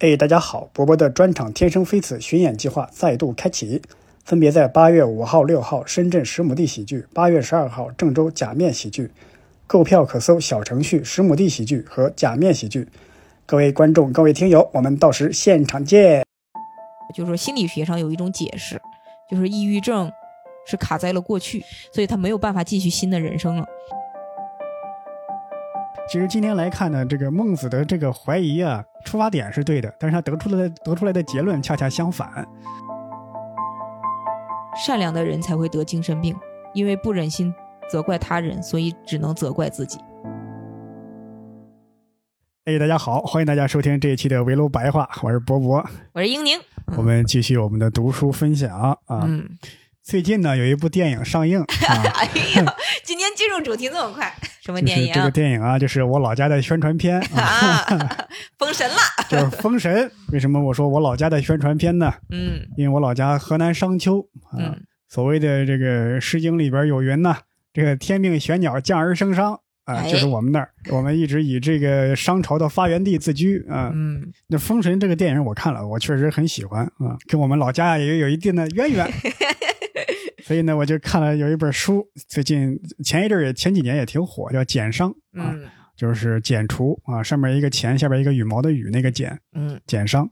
哎，大家好！博博的专场《天生飞此》巡演计划再度开启，分别在八月五号、六号深圳十亩地喜剧，八月十二号郑州假面喜剧。购票可搜小程序“十亩地喜剧”和“假面喜剧”。各位观众、各位听友，我们到时现场见。就是说，心理学上有一种解释，就是抑郁症是卡在了过去，所以他没有办法继续新的人生了。其实今天来看呢，这个孟子的这个怀疑啊，出发点是对的，但是他得出来的得出来的结论恰恰相反。善良的人才会得精神病，因为不忍心责怪他人，所以只能责怪自己。哎，大家好，欢迎大家收听这一期的围炉白话，我是博博，我是英宁，我们继续我们的读书分享啊。嗯，最近呢，有一部电影上映。哎呀，今天进入主题这么快。什么电影？这个电影啊，就是我老家的宣传片啊，封神了，就是封神。为什么我说我老家的宣传片呢？嗯，因为我老家河南商丘啊，所谓的这个《诗经》里边有云呐，这个天命玄鸟，降而生商啊，就是我们那儿，我们一直以这个商朝的发源地自居啊。嗯，那封神这个电影我看了，我确实很喜欢啊，跟我们老家也有一定的渊源。所以呢，我就看了有一本书，最近前一阵也前几年也挺火，叫《减商》啊，就是减除啊，上面一个钱，下边一个羽毛的羽，那个减，嗯，减商。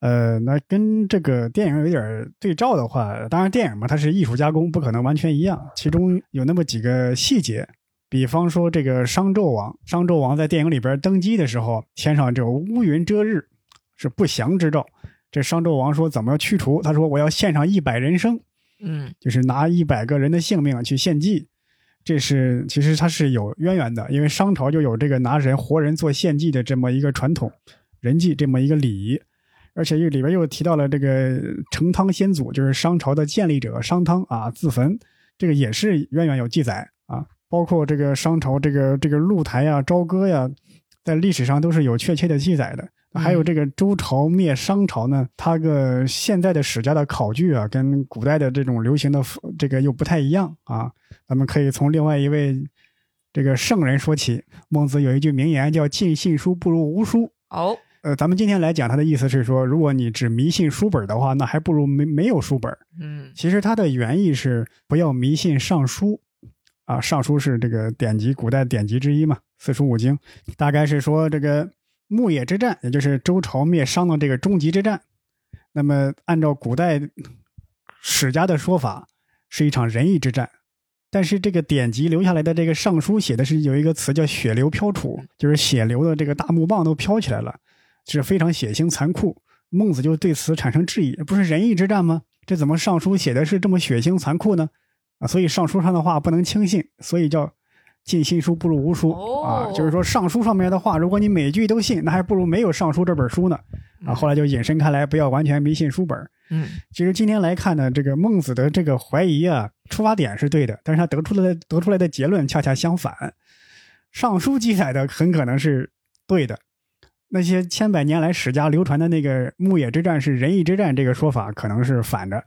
呃，那跟这个电影有点对照的话，当然电影嘛，它是艺术加工，不可能完全一样。其中有那么几个细节，比方说这个商纣王，商纣王在电影里边登基的时候，天上就乌云遮日，是不祥之兆。这商纣王说怎么要驱除？他说我要献上一百人生。嗯，就是拿一百个人的性命去献祭，这是其实它是有渊源的，因为商朝就有这个拿人活人做献祭的这么一个传统，人祭这么一个礼仪，而且又里边又提到了这个成汤先祖，就是商朝的建立者商汤啊自焚，这个也是渊源有记载啊，包括这个商朝这个这个露台呀、朝歌呀，在历史上都是有确切的记载的。还有这个周朝灭商朝呢，它个现在的史家的考据啊，跟古代的这种流行的这个又不太一样啊。咱们可以从另外一位这个圣人说起。孟子有一句名言叫“尽信书不如无书”。哦，呃，咱们今天来讲他的意思是说，如果你只迷信书本的话，那还不如没没有书本。嗯，其实它的原意是不要迷信尚书啊，尚书是这个典籍，古代典籍之一嘛，四书五经，大概是说这个。牧野之战，也就是周朝灭商的这个终极之战。那么，按照古代史家的说法，是一场仁义之战。但是，这个典籍留下来的这个尚书写的是有一个词叫“血流飘杵”，就是血流的这个大木棒都飘起来了，是非常血腥残酷。孟子就对此产生质疑：不是仁义之战吗？这怎么尚书写的是这么血腥残酷呢？啊，所以尚书上的话不能轻信，所以叫。尽信书不如无书啊，就是说尚书上面的话，如果你每句都信，那还不如没有尚书这本书呢。啊，后来就引申开来，不要完全迷信书本。嗯，其实今天来看呢，这个孟子的这个怀疑啊，出发点是对的，但是他得出来的得出来的结论恰恰相反。尚书记载的很可能是对的，那些千百年来史家流传的那个牧野之战是仁义之战这个说法可能是反的。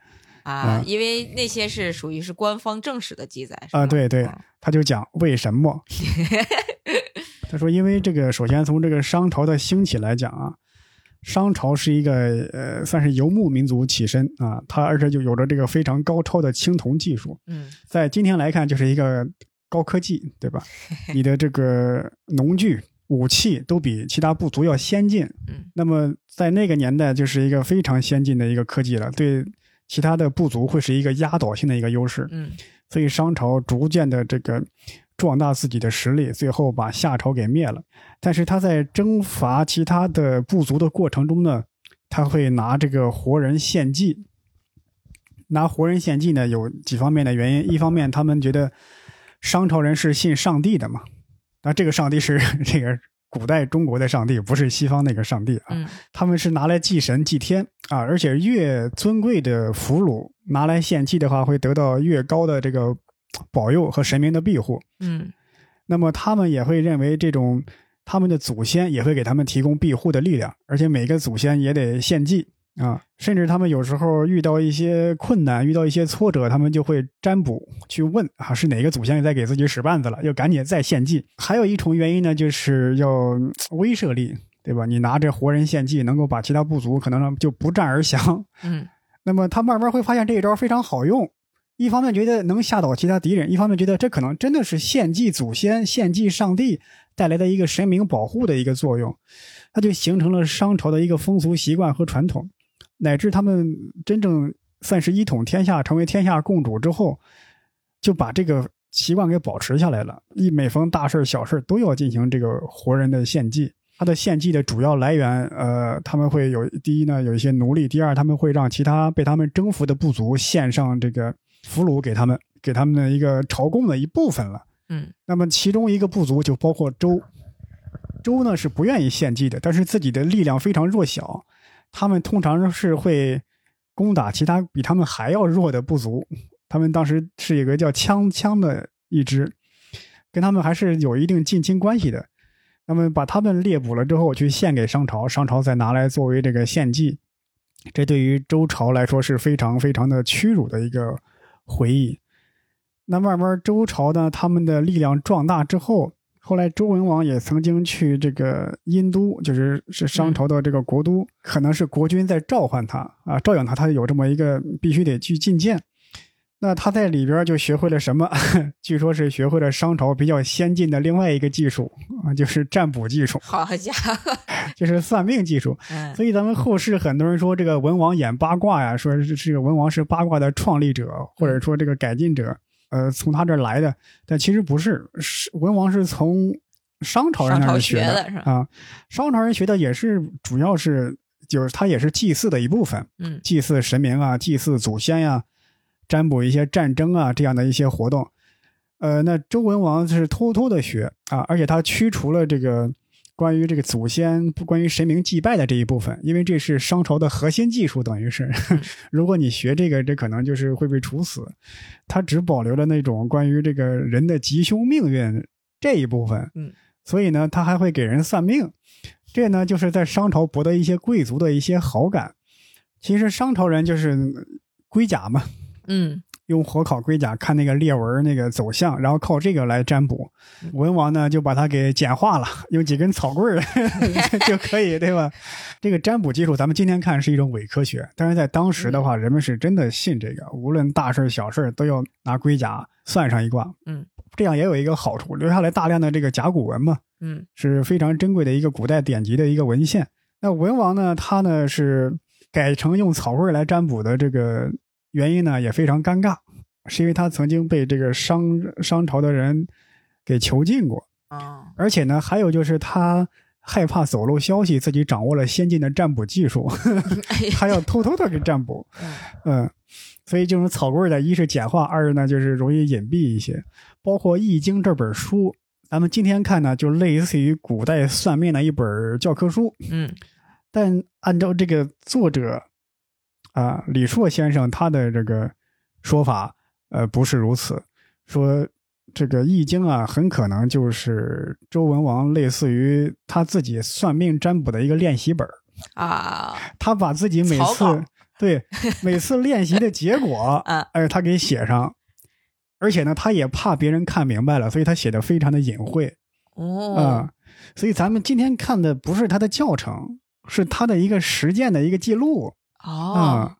啊，因为那些是属于是官方正史的记载啊，对对，他就讲为什么？他说，因为这个，首先从这个商朝的兴起来讲啊，商朝是一个呃，算是游牧民族起身啊，他而且就有着这个非常高超的青铜技术，嗯，在今天来看就是一个高科技，对吧？你的这个农具、武器都比其他部族要先进，嗯，那么在那个年代就是一个非常先进的一个科技了，对。其他的部族会是一个压倒性的一个优势，嗯，所以商朝逐渐的这个壮大自己的实力，最后把夏朝给灭了。但是他在征伐其他的部族的过程中呢，他会拿这个活人献祭。拿活人献祭呢，有几方面的原因。一方面，他们觉得商朝人是信上帝的嘛，那这个上帝是 这个。古代中国的上帝不是西方那个上帝啊，他们是拿来祭神祭天啊，而且越尊贵的俘虏拿来献祭的话，会得到越高的这个保佑和神明的庇护。嗯，那么他们也会认为这种他们的祖先也会给他们提供庇护的力量，而且每个祖先也得献祭。啊，甚至他们有时候遇到一些困难，遇到一些挫折，他们就会占卜去问啊，是哪个祖先在给自己使绊子了，要赶紧再献祭。还有一重原因呢，就是要威慑力，对吧？你拿着活人献祭，能够把其他部族可能就不战而降。嗯 那么他慢慢会发现这一招非常好用，一方面觉得能吓倒其他敌人，一方面觉得这可能真的是献祭祖先、献祭上帝带来的一个神明保护的一个作用，它就形成了商朝的一个风俗习惯和传统，乃至他们真正算是一统天下、成为天下共主之后，就把这个习惯给保持下来了。一每逢大事儿小事都要进行这个活人的献祭。他的献祭的主要来源，呃，他们会有第一呢，有一些奴隶；第二，他们会让其他被他们征服的部族献上这个俘虏给他们，给他们的一个朝贡的一部分了。嗯那么其中一个部族就包括周，周呢是不愿意献祭的，但是自己的力量非常弱小，他们通常是会攻打其他比他们还要弱的部族。他们当时是一个叫羌羌的一支，跟他们还是有一定近亲关系的。那么把他们猎捕了之后，去献给商朝，商朝再拿来作为这个献祭，这对于周朝来说是非常非常的屈辱的一个回忆。那慢慢周朝呢，他们的力量壮大之后，后来周文王也曾经去这个殷都，就是是商朝的这个国都，可能是国君在召唤他啊，照应他，他有这么一个必须得去觐见。那他在里边就学会了什么？据说是学会了商朝比较先进的另外一个技术啊，就是占卜技术，好家伙，就是算命技术。嗯所以咱们后世很多人说这个文王演八卦呀，说是这个文王是八卦的创立者，或者说这个改进者，呃，从他这儿来的。但其实不是，是文王是从商朝人那儿学学的是吧啊。商朝人学的也是，主要是就是他也是祭祀的一部分，嗯祭祀神明啊，祭祀祖先呀、占卜一些战争啊这样的一些活动。呃，那周文王是偷偷的学啊，而且他驱除了这个关于这个祖先、关于神明祭拜的这一部分，因为这是商朝的核心技术，等于是，如果你学这个，这可能就是会被处死。他只保留了那种关于这个人的吉凶命运这一部分，嗯，所以呢，他还会给人算命，这呢就是在商朝博得一些贵族的一些好感。其实商朝人就是龟甲嘛，嗯用火烤龟甲看那个裂纹那个走向，然后靠这个来占卜。文王呢就把它给简化了，用几根草棍儿 就可以，对吧？这个占卜技术，咱们今天看是一种伪科学，但是在当时的话，人们是真的信这个，无论大事小事都要拿龟甲算上一卦。嗯，这样也有一个好处，留下来大量的这个甲骨文嘛，嗯是非常珍贵的一个古代典籍的一个文献。那文王呢，他呢是改成用草棍儿来占卜的这个原因呢，也非常尴尬，是因为他曾经被这个商商朝的人给囚禁过，啊而且呢，还有就是他害怕走漏消息，自己掌握了先进的占卜技术，哎呀他要偷偷的给占卜。嗯嗯，所以这种草棍儿的，一是简化，二呢就是容易隐蔽一些。包括《易经》这本书，咱们今天看呢，就类似于古代算命的一本教科书。嗯但按照这个作者啊李硕先生他的这个说法，呃，不是如此，说这个《易经》啊，很可能就是周文王类似于他自己算命占卜的一个练习本儿啊。他把自己每次对每次练习的结果，啊哎，他给写上，而且呢，他也怕别人看明白了，所以他写的非常的隐晦哦。啊、哦所以咱们今天看的不是他的教程，是他的一个实践的一个记录啊、哦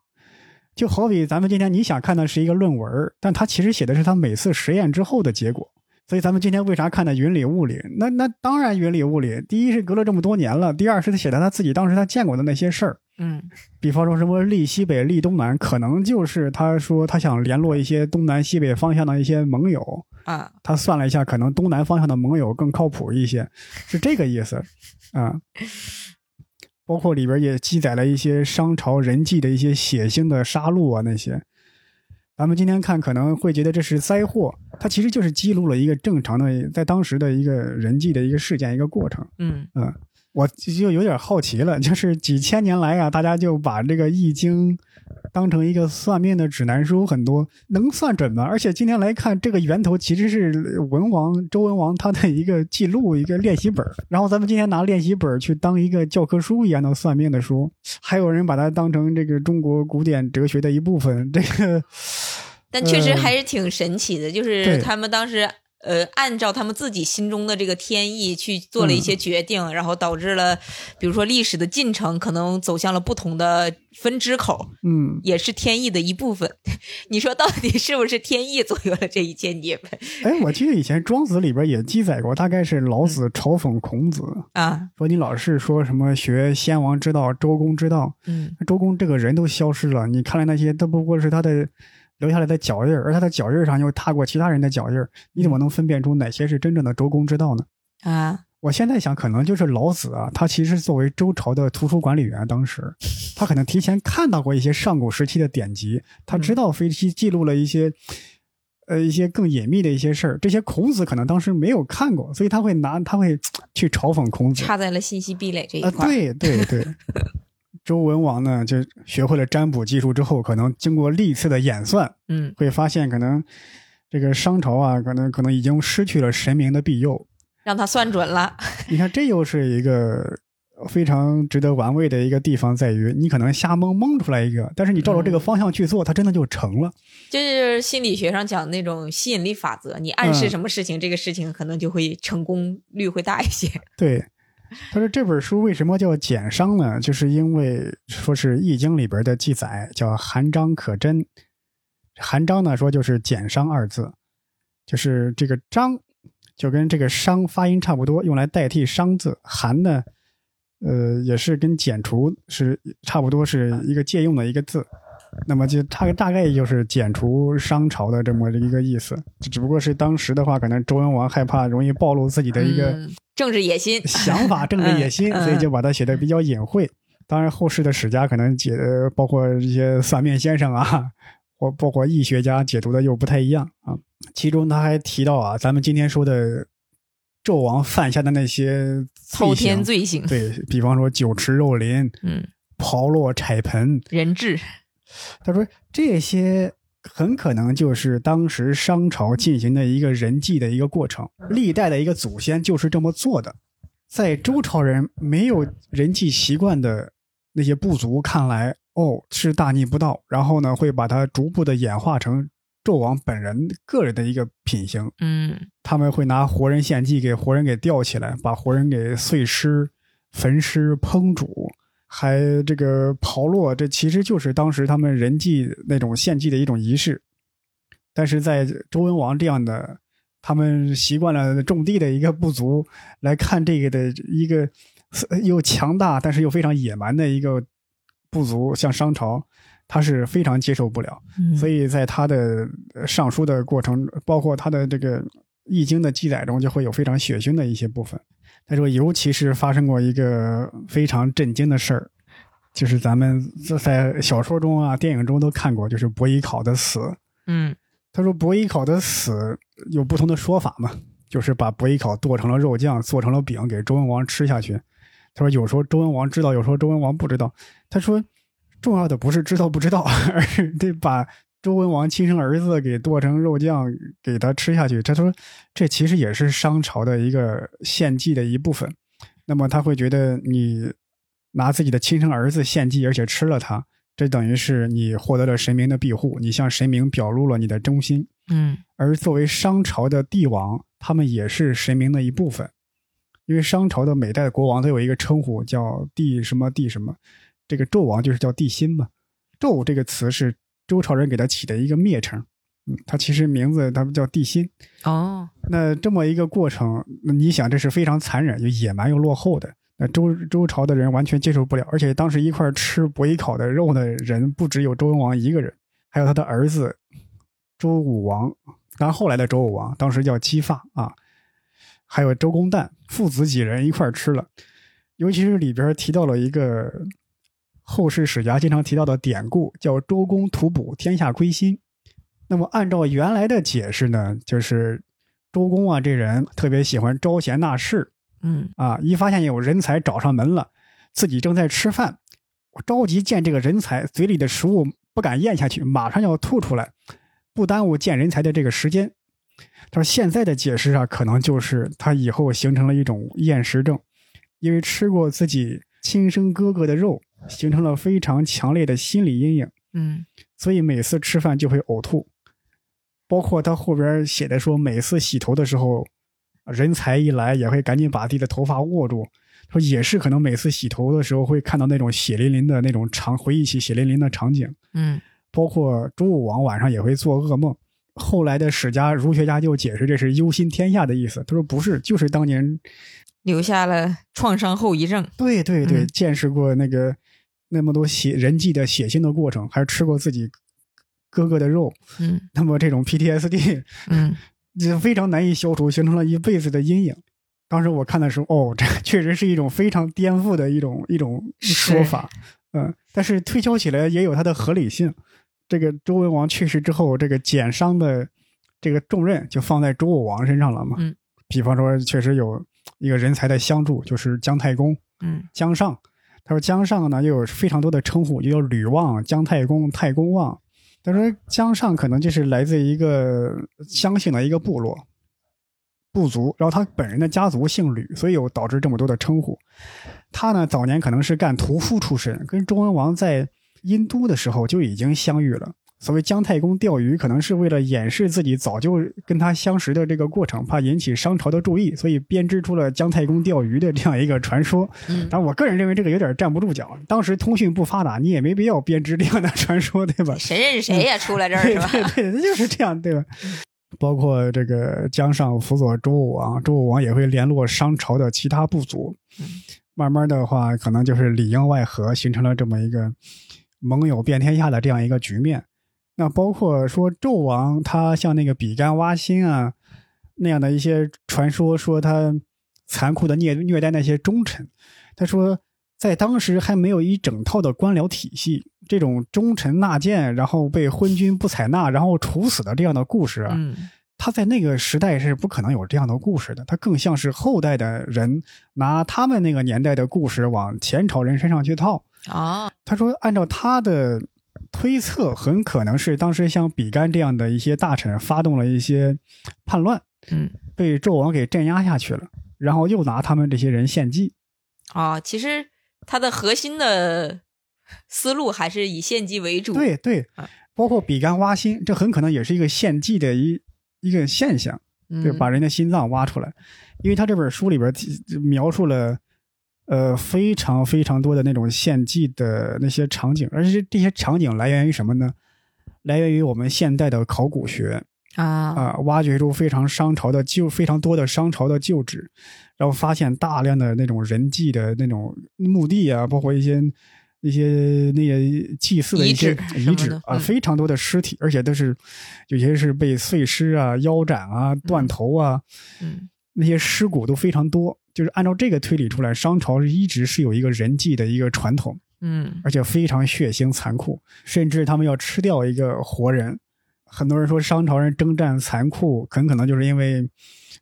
就好比咱们今天你想看的是一个论文，但他其实写的是他每次实验之后的结果。所以咱们今天为啥看的云里雾里？那那当然云里雾里。第一是隔了这么多年了，第二是他写的他自己当时他见过的那些事儿。嗯比方说什么立西北、立东南，可能就是他说他想联络一些东南西北方向的一些盟友，啊他算了一下，可能东南方向的盟友更靠谱一些，是这个意思啊。包括里边也记载了一些商朝人际的一些血腥的杀戮啊那些。咱们今天看可能会觉得这是灾祸，它其实就是记录了一个正常的在当时的一个人际的一个事件一个过程。嗯嗯，我就有点好奇了，就是几千年来啊，大家就把这个《易经》当成一个算命的指南书，很多能算准吗？而且今天来看，这个源头其实是文王周文王他的一个记录，一个练习本。然后咱们今天拿练习本去当一个教科书一样的算命的书，还有人把它当成这个中国古典哲学的一部分。这个但确实呃还是挺神奇的，就是他们当时呃，按照他们自己心中的这个天意去做了一些决定，然后导致了，比如说历史的进程可能走向了不同的分支口，嗯，也是天意的一部分。你说到底是不是天意左右了这一切你们？哎，我记得以前《庄子》里边也记载过，大概是老子嘲讽孔子，啊？说你老是说什么学先王之道、周公之道，嗯。周公这个人都消失了，你看来那些都不过是他的留下来的脚印儿，而他的脚印儿上又踏过其他人的脚印儿，你怎么能分辨出哪些是真正的周公之道呢？啊，我现在想，可能就是老子啊，他其实作为周朝的图书管理员，当时他可能提前看到过一些上古时期的典籍，他知道飞机记录了一些，呃，一些更隐秘的一些事儿，这些孔子可能当时没有看过，所以他会拿他会 去嘲讽孔子。插在了信息壁垒这一啊，块儿。对对对。周文王呢，就学会了占卜技术之后，可能经过历次的演算，嗯会发现可能这个商朝啊，可能可能已经失去了神明的庇佑。让他算准了。你看，这又是一个非常值得玩味的一个地方，在于你可能瞎蒙蒙出来一个，但是你照着这个方向去做，它真的就成了。就是心理学上讲那种吸引力法则，你暗示什么事情，这个事情可能就会成功率会大一些。对，他说这本书为什么叫简商呢？就是因为说是《易经》里边的记载叫含章可真，含章呢说就是简商二字，就是这个章就跟这个商发音差不多，用来代替商字。含呢，呃，也是跟剪除是差不多是一个借用的一个字。那么就它大概就是剪除商朝的这么一个意思，只不过是当时的话，可能周文王害怕容易暴露自己的一个嗯政治野心想法、政治野心，嗯所以就把它写的比较隐晦。当然，后世的史家可能解，呃包括一些算命先生啊，或包括易学家解读的又不太一样啊。其中他还提到啊，咱们今天说的纣王犯下的那些滔，天罪行。对比方说酒池肉林、嗯，刨落踩盆，人质。他说这些很可能就是当时商朝进行的一个人祭的一个过程，历代的一个祖先就是这么做的。在周朝人没有人祭习惯的那些部族看来，哦，是大逆不道，然后呢，会把它逐步的演化成纣王本人个人的一个品行。嗯他们会拿活人献祭，给活人给吊起来，把活人给碎尸、焚尸、烹煮，还这个刨落，这其实就是当时他们人祭那种献祭的一种仪式。但是在周文王这样的他们习惯了种地的一个部族来看这个的一个呃又强大但是又非常野蛮的一个部族，像商朝，他是非常接受不了。嗯，所以在他的呃上书的过程，包括他的这个《易经》的记载中，就会有非常血腥的一些部分。他说，尤其是发生过一个非常震惊的事儿，就是咱们在小说中啊、电影中都看过，就是伯邑考的死。嗯他说，伯邑考的死有不同的说法嘛，就是把伯邑考剁成了肉酱，做成了饼，给周文王吃下去。他说，有时候周文王知道，有时候周文王不知道。他说，重要的不是知道不知道，而是得把周文王亲生儿子给剁成肉酱给他吃下去。他说，这其实也是商朝的一个献祭的一部分。那么他会觉得你拿自己的亲生儿子献祭，而且吃了他，这等于是你获得了神明的庇护，你向神明表露了你的忠心。嗯而作为商朝的帝王，他们也是神明的一部分，因为商朝的每代国王都有一个称呼叫帝什么帝什么，这个纣王就是叫帝辛嘛。纣这个词是周朝人给他起的一个蔑称，嗯，他其实名字他们叫帝辛。哦，那这么一个过程，那你想这是非常残忍、又野蛮又落后的。那周周朝的人完全接受不了，而且当时一块吃伯邑考的肉的人不只有周文王一个人，还有他的儿子周武王，当然后来的周武王当时叫姬发啊，还有周公旦父子几人一块吃了。尤其是里边提到了一个后世史家经常提到的典故，叫周公吐哺，天下归心。那么按照原来的解释呢，就是周公啊这人特别喜欢招贤纳士嗯啊，一发现有人才找上门了，自己正在吃饭，我着急见这个人才，嘴里的食物不敢咽下去，马上要吐出来，不耽误见人才的这个时间。他说现在的解释啊，可能就是他以后形成了一种厌食症，因为吃过自己亲生哥哥的肉，形成了非常强烈的心理阴影。嗯所以每次吃饭就会呕吐。包括他后边写的说，每次洗头的时候，人才一来也会赶紧把自己的头发握住，说也是可能每次洗头的时候会看到那种血淋淋的那种场，回忆起血淋淋的场景。嗯包括周武王晚上也会做噩梦。后来的史家、儒学家就解释这是忧心天下的意思。他说不是，就是当年留下了创伤后遗症。对对对，嗯见识过那个那么多血人际的血腥的过程，还吃过自己哥哥的肉，嗯那么这种 PTSD 嗯 就非常难以消除，形成了一辈子的阴影。当时我看的时候，哦，这 确实是一种非常颠覆的一种一种说法，嗯，但是推敲起来也有它的合理性。这个周文王去世之后，这个减伤的这个重任就放在周武王身上了嘛。嗯，比方说，确实有一个人才的相助，就是姜太公、嗯姜尚。他说姜尚呢，又有非常多的称呼，就叫吕望、姜太公、太公望。他说姜尚可能就是来自一个姜姓的一个部落部族，然后他本人的家族姓吕，所以有导致这么多的称呼。他呢早年可能是干屠夫出身，跟周文王在殷都的时候就已经相遇了。所谓姜太公钓鱼，可能是为了掩饰自己早就跟他相识的这个过程，怕引起商朝的注意，所以编织出了姜太公钓鱼的这样一个传说。嗯但我个人认为这个有点站不住脚。当时通讯不发达，你也没必要编织这样的传说，对吧？谁认识谁呀？出来这儿对是吧？对对，就是这样，对吧？包括这个姜尚辅佐周武王，周武王也会联络商朝的其他部族嗯。慢慢的话，可能就是里应外合，形成了这么一个盟友遍天下的这样一个局面。那包括说纣王他像那个比干挖心啊那样的一些传说，说他残酷的虐虐待那些忠臣。他说，在当时还没有一整套的官僚体系，这种忠臣纳谏，然后被昏君不采纳，然后处死的这样的故事啊，嗯他在那个时代是不可能有这样的故事的。他更像是后代的人拿他们那个年代的故事往前朝人身上去套。啊他说，按照他的推测，很可能是当时像比干这样的一些大臣发动了一些叛乱，嗯被纣王给镇压下去了，然后又拿他们这些人献祭。啊，其实他的核心的思路还是以献祭为主。对对啊，包括比干挖心，这很可能也是一个献祭的一一个现象，嗯，就把人的心脏挖出来。因为他这本书里边描述了，呃，非常非常多的那种献祭的那些场景，而且这些场景来源于什么呢？来源于我们现代的考古学啊啊、挖掘出非常商朝的旧非常多的商朝的旧址，然后发现大量的那种人祭的那种墓地啊，包括一些一些那些祭祀的一些遗址啊，嗯非常多的尸体，而且都是有些是被碎尸啊、腰斩啊、断头啊，嗯那些尸骨都非常多。就是按照这个推理出来，商朝一直是有一个人祭的一个传统，嗯而且非常血腥残酷，甚至他们要吃掉一个活人。很多人说商朝人征战残酷，很可能就是因为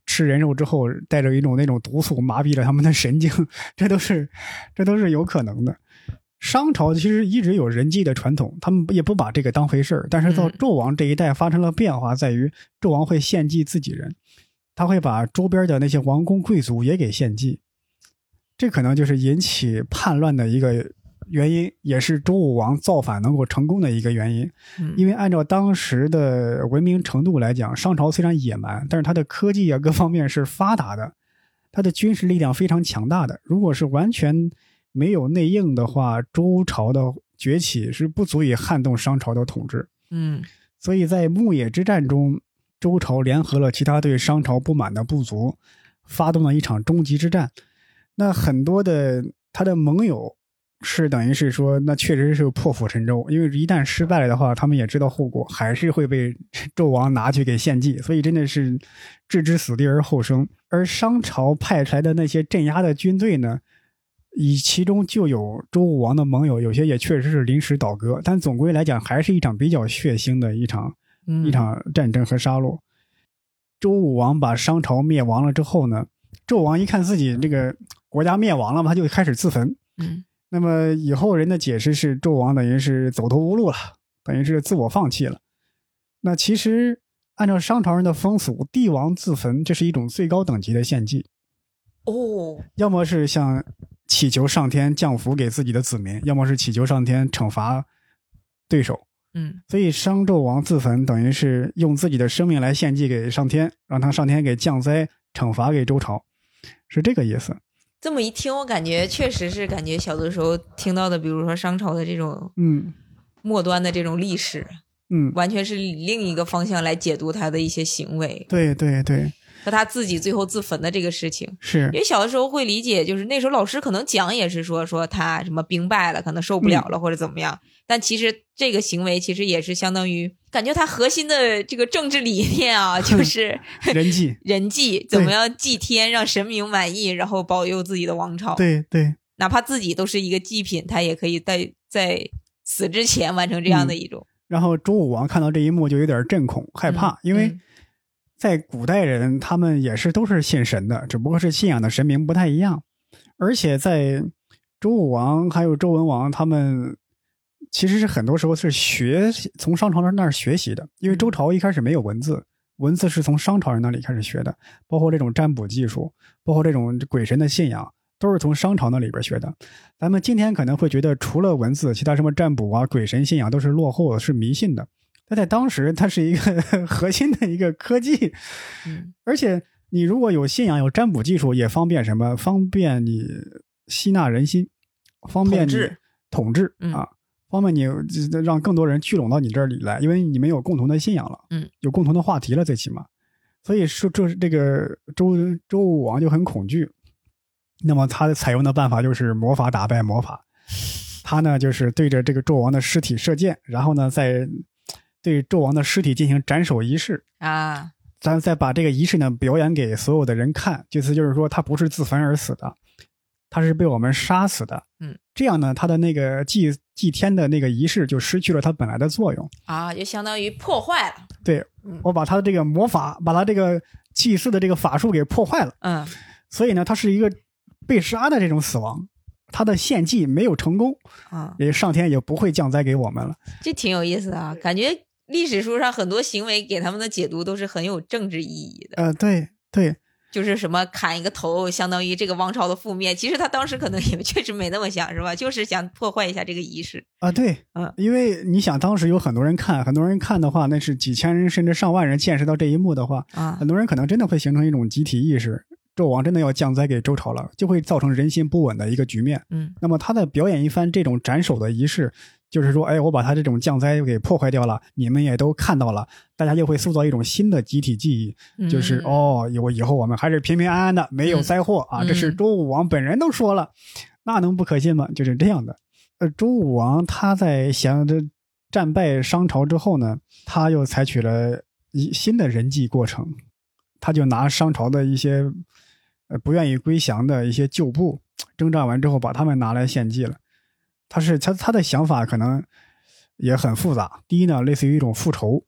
吃人肉之后带着一种那种毒素麻痹了他们的神经，这都是这都是有可能的。商朝其实一直有人祭的传统，他们也不把这个当回事儿。但是到嗯纣王这一代发生了变化，在于纣王会献祭自己人，他会把周边的那些王公贵族也给献祭，这可能就是引起叛乱的一个原因，也是周武王造反能够成功的一个原因。嗯，因为按照当时的文明程度来讲，商朝虽然野蛮，但是它的科技啊各方面是发达的，它的军事力量非常强大的。如果是完全没有内应的话，周朝的崛起是不足以撼动商朝的统治。嗯所以在牧野之战中，周朝联合了其他对商朝不满的部族，发动了一场终极之战。那很多的他的盟友是等于是说，那确实是破釜沉舟，因为一旦失败的话，他们也知道后果，还是会被纣王拿去给献祭，所以真的是置之死地而后生。而商朝派出来的那些镇压的军队呢，以其中就有周武王的盟友，有些也确实是临时倒戈，但总归来讲，还是一场比较血腥的一场一场战争和杀戮。周武王把商朝灭亡了之后呢，纣王一看自己这个国家灭亡了嘛，他就开始自焚。嗯那么以后人的解释是，纣王等于是走投无路了，等于是自我放弃了。那其实按照商朝人的风俗，帝王自焚这是一种最高等级的献祭，哦要么是想祈求上天降福给自己的子民，要么是祈求上天惩罚对手。嗯。所以商纣王自焚，等于是用自己的生命来献祭给上天，让他上天给降灾惩罚给周朝，是这个意思。这么一听，我感觉确实是感觉小的时候听到的，比如说商朝的这种嗯。末端的这种历史，嗯，完全是以另一个方向来解读他的一些行为。对对对，和他自己最后自焚的这个事情。是。因为小的时候会理解，就是那时候老师可能讲也是说说他什么兵败了，可能受不了了或者怎么样，但其实这个行为其实也是相当于感觉他核心的这个政治理念啊，就 是人际，人祭，怎么样祭天，让神明满意，然后保佑自己的王朝。对对，哪怕自己都是一个祭品，他也可以在在死之前完成这样的一种、然后周武王看到这一幕就有点震恐害怕，嗯因为嗯在古代人他们也是都是信神的，只不过是信仰的神明不太一样。而且在周武王还有周文王他们其实是很多时候是学从商朝人那儿学习的，因为周朝一开始没有文字，文字是从商朝人那里开始学的，包括这种占卜技术，包括这种鬼神的信仰。都是从商朝那里边学的。咱们今天可能会觉得，除了文字，其他什么占卜啊、鬼神信仰都是落后的，是迷信的。但在当时，它是一个 核心的一个科技，嗯而且你如果有信仰、有占卜技术，也方便什么？方便你吸纳人心，方便你统治啊，方便你让更多人聚拢到你这里来，因为你们有共同的信仰了，嗯，有共同的话题了，最起码。所以说，这这个周周武王就很恐惧。那么他采用的办法就是魔法打败魔法。他呢，就是对着这个纣王的尸体射箭，然后呢，再对纣王的尸体进行斩首仪式。啊，咱再把这个仪式呢表演给所有的人看，意思就是说他不是自焚而死的，他是被我们杀死的。嗯，这样呢，他的那个祭祭天的那个仪式就失去了它本来的作用。啊，就相当于破坏了。对嗯我把他的这个魔法，把他这个祭祀的这个法术给破坏了，嗯所以呢，他是一个被杀的这种死亡，他的献祭没有成功，啊，也上天也不会降灾给我们了。这挺有意思的啊，感觉历史书上很多行为给他们的解读都是很有政治意义的。呃，对对，就是什么砍一个头，相当于这个王朝的覆灭。其实他当时可能也 确实没那么想，是吧？就是想破坏一下这个仪式。啊，对，嗯因为你想，当时有很多人看，很多人看的话，那是几千人甚至上万人见识到这一幕的话，啊很多人可能真的会形成一种集体意识，纣王真的要降灾给周朝了，就会造成人心不稳的一个局面。嗯那么他在表演一番这种斩首的仪式，就是说，哎，我把他这种降灾给破坏掉了，你们也都看到了，大家又会塑造一种新的集体记忆，就是、嗯哦，我以后我们还是平平安安的，没有灾祸、啊，嗯这是周武王本人都说了，那能不可信吗？就是这样的。呃，周武王他在想着战败商朝之后呢，他又采取了一新的人际过程，他就拿商朝的一些呃不愿意归降的一些旧部征战完之后，把他们拿来献祭了。他是他他的想法可能也很复杂。第一呢，类似于一种复仇；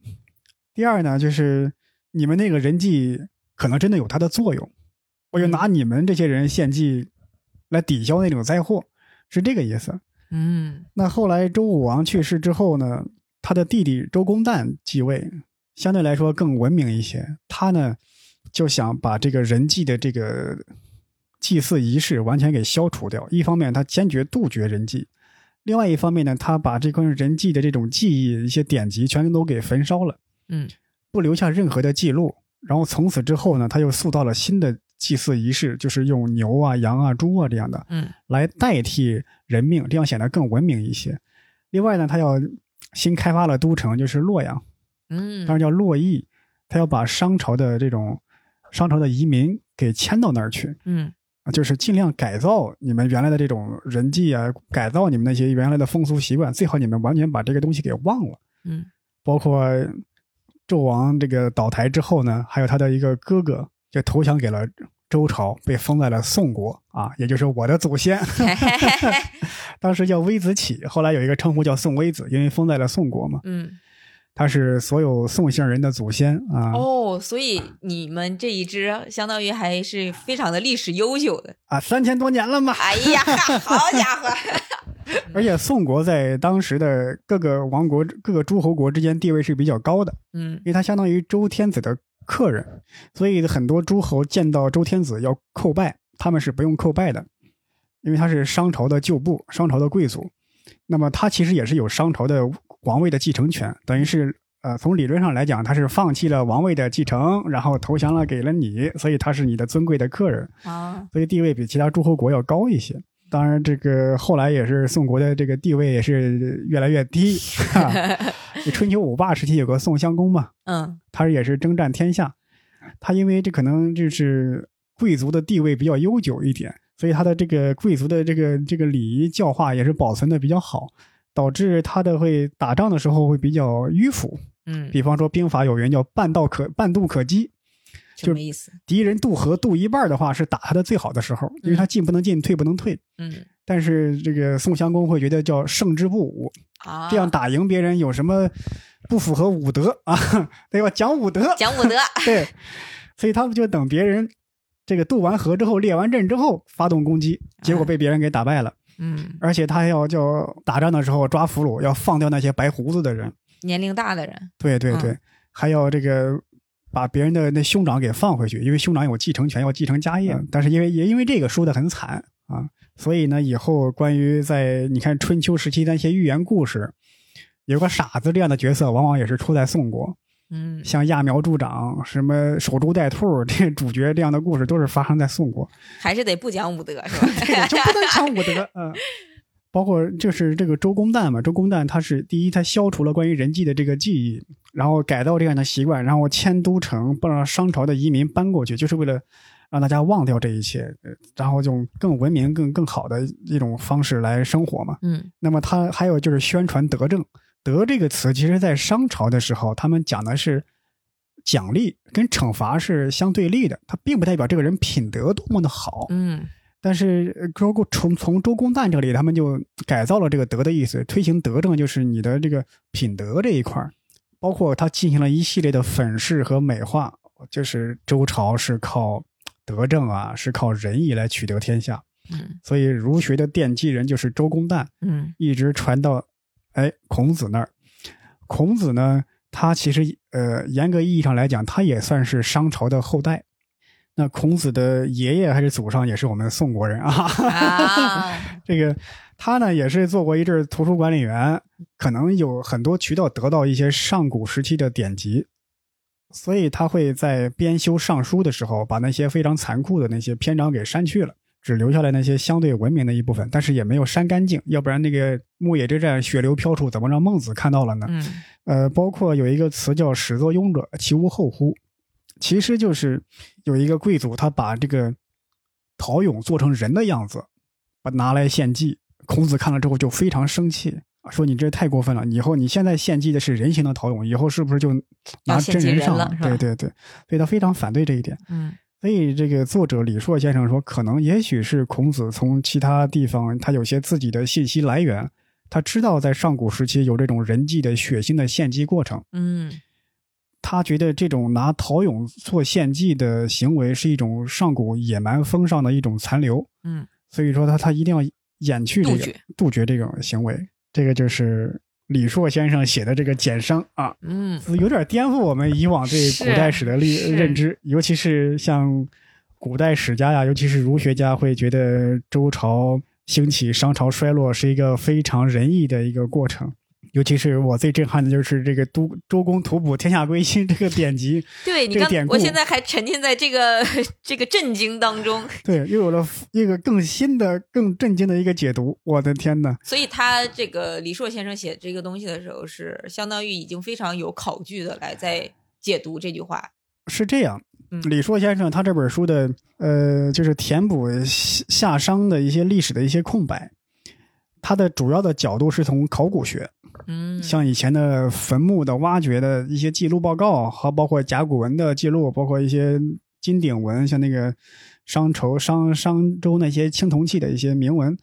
第二呢，就是你们那个人际可能真的有它的作用，我就拿你们这些人献祭来抵消那种灾祸，是这个意思。嗯那后来周武王去世之后呢，他的弟弟周公旦继位，相对来说更文明一些。他呢就想把这个人祭的这个祭祀仪式完全给消除掉。一方面，他坚决杜绝人祭；另外一方面呢，他把这关于人祭的这种记忆、一些典籍全都给焚烧了，嗯不留下任何的记录。然后从此之后呢，他又塑造了新的祭祀仪式，就是用牛啊、羊啊、猪啊这样的。嗯来代替人命，这样显得更文明一些。另外呢，他要新开发了都城，就是洛阳，嗯，当然叫洛邑，他要把商朝的这种商朝的移民给迁到那儿去，嗯啊，就是尽量改造你们原来的这种人际啊，改造你们那些原来的风俗习惯，最好你们完全把这个东西给忘了。嗯包括纣王这个倒台之后呢，还有他的一个哥哥就投降给了周朝，被封在了宋国啊，也就是我的祖先。当时叫微子启，后来有一个称呼叫宋微子，因为封在了宋国嘛。嗯他是所有宋姓人的祖先啊、哦，所以你们这一支相当于还是非常的历史悠久的。啊，三千多年了嘛。哎呀，好家伙！而且宋国在当时的各个王国、各个诸侯国之间地位是比较高的，嗯因为它相当于周天子的客人，所以很多诸侯见到周天子要叩拜，他们是不用叩拜的，因为他是商朝的旧部，商朝的贵族。那么他其实也是有商朝的王位的继承权，等于是呃从理论上来讲，他是放弃了王位的继承，然后投降了给了你，所以他是你的尊贵的客人，啊，所以地位比其他诸侯国要高一些。当然，这个后来也是宋国的这个地位也是越来越低。哈 春秋五霸时期有个宋襄公嘛，嗯他也是征战天下，他因为这可能就是贵族的地位比较悠久一点，所以他的这个贵族的这个这个礼仪教化也是保存的比较好，导致他的会打仗的时候会比较迂腐。嗯，比方说兵法有云叫半道可半渡可击，什么意思？敌人渡河渡一半的话是打他的最好的时候，因为他进不能进，退不能退。嗯但是这个宋襄公会觉得叫胜之不武，啊，这样打赢别人有什么不符合武德 啊？对吧讲武德。讲武德，对，所以他们就等别人这个渡完河之后，列完阵之后发动攻击，结果被别人给打败了。嗯，而且他还要叫打仗的时候抓俘虏，要放掉那些白胡子的人。年龄大的人，对对对，嗯还要这个把别人的那兄长给放回去，因为兄长有继承权，要继承家业。但是因为也因为这个输得很惨啊，所以呢，以后关于在你看春秋时期那些寓言故事，有个傻子这样的角色，往往也是出在宋国。嗯，像揠苗助长、什么守株待兔 这主角这样的故事，都是发生在宋国。还是得不讲武德是吧？这个就不能讲武德，嗯。包括就是这个周公旦嘛，周公旦他是第一，他消除了关于人际的这个记忆，然后改造这样的习惯，然后迁都城，不让商朝的移民搬过去，就是为了让大家忘掉这一切，呃然后用更文明、更更好的一种方式来生活嘛。嗯那么他还有就是宣传德政，德这个词，其实在商朝的时候，他们讲的是奖励跟惩罚是相对立的，它并不代表这个人品德多么的好。嗯。但是呃周公从从周公旦这里，他们就改造了这个德的意思，推行德政，就是你的这个品德这一块儿，包括他进行了一系列的粉饰和美化，就是周朝是靠德政啊，是靠仁义来取得天下，嗯。所以儒学的奠基人就是周公旦，嗯。一直传到哎孔子那儿。孔子呢，他其实呃严格意义上来讲，他也算是商朝的后代。那孔子的爷爷还是祖上也是我们宋国人啊。啊，这个他呢也是做过一阵图书管理员，可能有很多渠道得到一些上古时期的典籍，所以他会在编修《尚书》的时候，把那些非常残酷的那些篇章给删去了，只留下来那些相对文明的一部分，但是也没有删干净，要不然那个牧野之战血流飘出，怎么让孟子看到了呢？嗯呃，包括有一个词叫“始作俑者，其无后乎”，其实就是有一个贵族，他把这个陶俑做成人的样子，把拿来献祭。孔子看了之后就非常生气，说：“你这太过分了！以后你现在献祭的是人形的陶俑，以后是不是就拿真人上人了对对对，所以他非常反对这一点。嗯所以这个作者李硕先生说，可能也许是孔子从其他地方他有些自己的信息来源，他知道在上古时期有这种人际的血腥的献祭过程，嗯。他觉得这种拿陶俑做献祭的行为是一种上古野蛮风尚的一种残留，嗯，所以说他他一定要掩去这个杜绝杜绝这种行为。这个就是李硕先生写的这个简商啊，嗯有点颠覆我们以往对古代史的历认知，尤其是像古代史家呀，尤其是儒学家会觉得周朝兴起、商朝衰落是一个非常仁义的一个过程。尤其是我最震撼的就是这个都周公吐哺天下归心这个典籍，对，你看这个典，故我现在还沉浸在这个这个震惊当中，对，又有了一个更新的、更震惊的一个解读。我的天呐！所以他这个李硕先生写这个东西的时候，是相当于已经非常有考据的来在解读这句话。是这样嗯，李硕先生他这本书的呃，就是填补夏夏商的一些历史的一些空白。他的主要的角度是从考古学，嗯，像以前的坟墓的挖掘的一些记录报告，和包括甲骨文的记录，包括一些金鼎文，像那个商朝、商商周那些青铜器的一些铭文，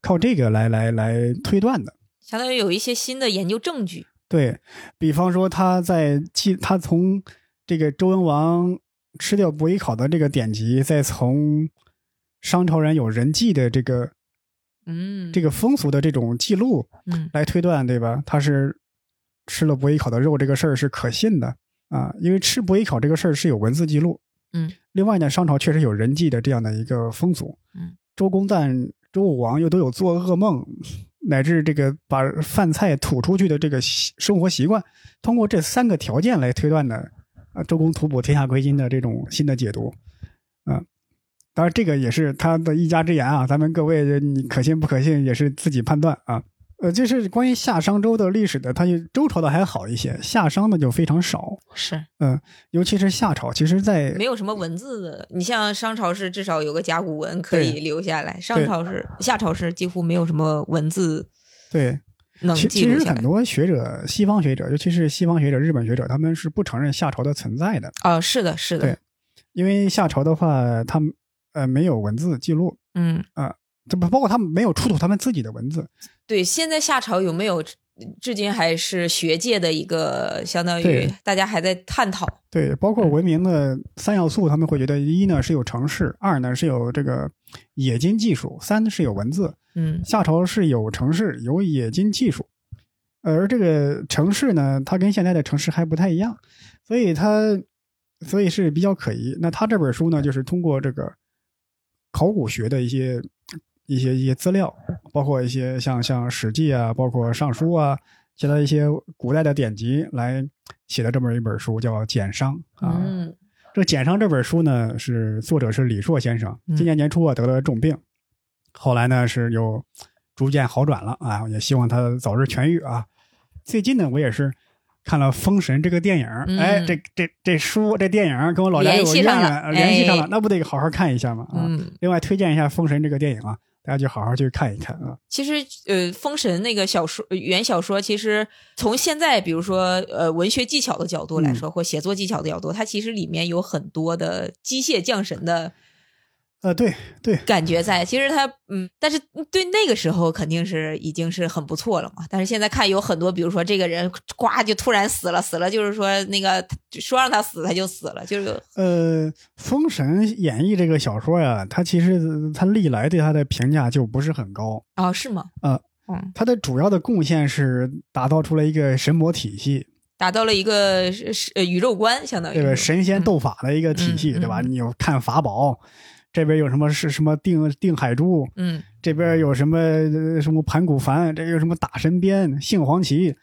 靠这个来来来推断的。相当于有一些新的研究证据。对比方说，他在记他从这个周文王吃掉伯邑考的这个典籍，再从商朝人有人祭的这个嗯，这个风俗的这种记录嗯来推断，对吧？他是吃了伯邑考的肉这个事儿是可信的啊，因为吃伯邑考这个事儿是有文字记录。嗯，另外呢，商朝确实有人祭的这样的一个风俗。嗯，周公旦、周武王又都有做噩梦，乃至这个把饭菜吐出去的这个习生活习惯，通过这三个条件来推断的，啊，周公吐哺天下归心的这种新的解读，啊，当然这个也是他的一家之言啊，咱们各位你可信不可信也是自己判断啊。呃，就是关于夏商周的历史的，它周朝的还好一些，夏商的就非常少。是，嗯，尤其是夏朝，其实，在没有什么文字的。你像商朝是至少有个甲骨文可以留下来，商朝是夏朝是几乎没有什么文字。对，能其其实很多学者，西方学者，尤其是西方学者、日本学者，他们是不承认夏朝的存在的。啊，是的，是的。对，因为夏朝的话，他们呃没有文字记录。嗯啊。这不包括他们没有出土他们自己的文字。对，现在夏朝有没有，至今还是学界的一个相当于大家还在探讨。对，包括文明的三要素，他们会觉得一呢是有城市，二呢是有这个冶金技术，三是有文字。嗯，夏朝是有城市，有冶金技术，而这个城市呢，它跟现在的城市还不太一样，所以它所以是比较可疑。那他这本书呢，就是通过这个考古学的一些。一些一些资料，包括一些像像《史记》啊，包括《尚书》啊，其他一些古代的典籍来写的这么一本书，叫《简商》啊。嗯，这《简商》这本书呢，是作者是李硕先生，今年年初啊得了重病，后来呢是有逐渐好转了啊，也希望他早日痊愈啊。最近呢，我也是。看了《封神》这个电影，哎，这这这书这电影跟我老家有渊源，联系上了，那不得好好看一下吗？啊，另外推荐一下《封神》这个电影啊，大家就好好去看一看啊。其实，呃，《封神》那个小说原小说，其实从现在比如说呃文学技巧的角度来说，或写作技巧的角度，它其实里面有很多的机械降神的。呃，对对，感觉在，其实他，嗯，但是对那个时候肯定是已经是很不错了嘛。但是现在看有很多，比如说这个人呱就突然死了，死了就是说那个说让他死他就死了，就是呃，《封神演义》这个小说呀，他其实他历来对他的评价就不是很高啊，是吗？呃，嗯，他的主要的贡献是打造出了一个神魔体系，打造了一个呃宇宙观，相当于这个神仙斗法的一个体系，对吧？你有看法宝。这边有什么是什么定定海珠，嗯，这边有什么什么盘古幡，这有什么打神鞭、杏黄旗，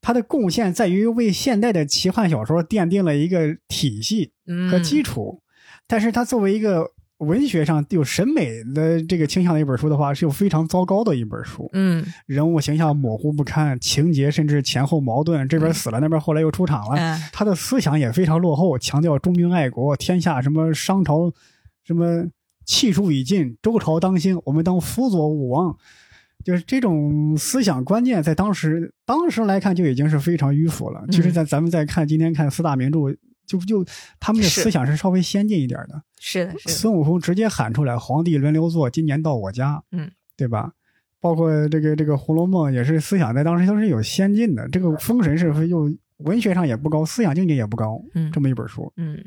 它的贡献在于为现代的奇幻小说奠定了一个体系和基础。但是它作为一个文学上有审美的这个倾向的一本书的话，是有非常糟糕的一本书。嗯，人物形象模糊不堪，情节甚至前后矛盾，这边死了，那边后来又出场了。他的思想也非常落后，强调忠君爱国，天下什么商朝。什么气数已尽，周朝当兴，我们当辅佐武王，就是这种思想观念，在当时当时来看就已经是非常迂腐了。其实，在咱们再看今天看四大名著，就就他们的思想是稍微先进一点的。是的，是孙悟空直接喊出来：“皇帝轮流坐，今年到我家。”嗯，对吧？包括这个这个《红楼梦》也是思想在当时都是有先进的。这个《封神》是又文学上也不高，思想境界也不高。嗯，这么一本书。嗯。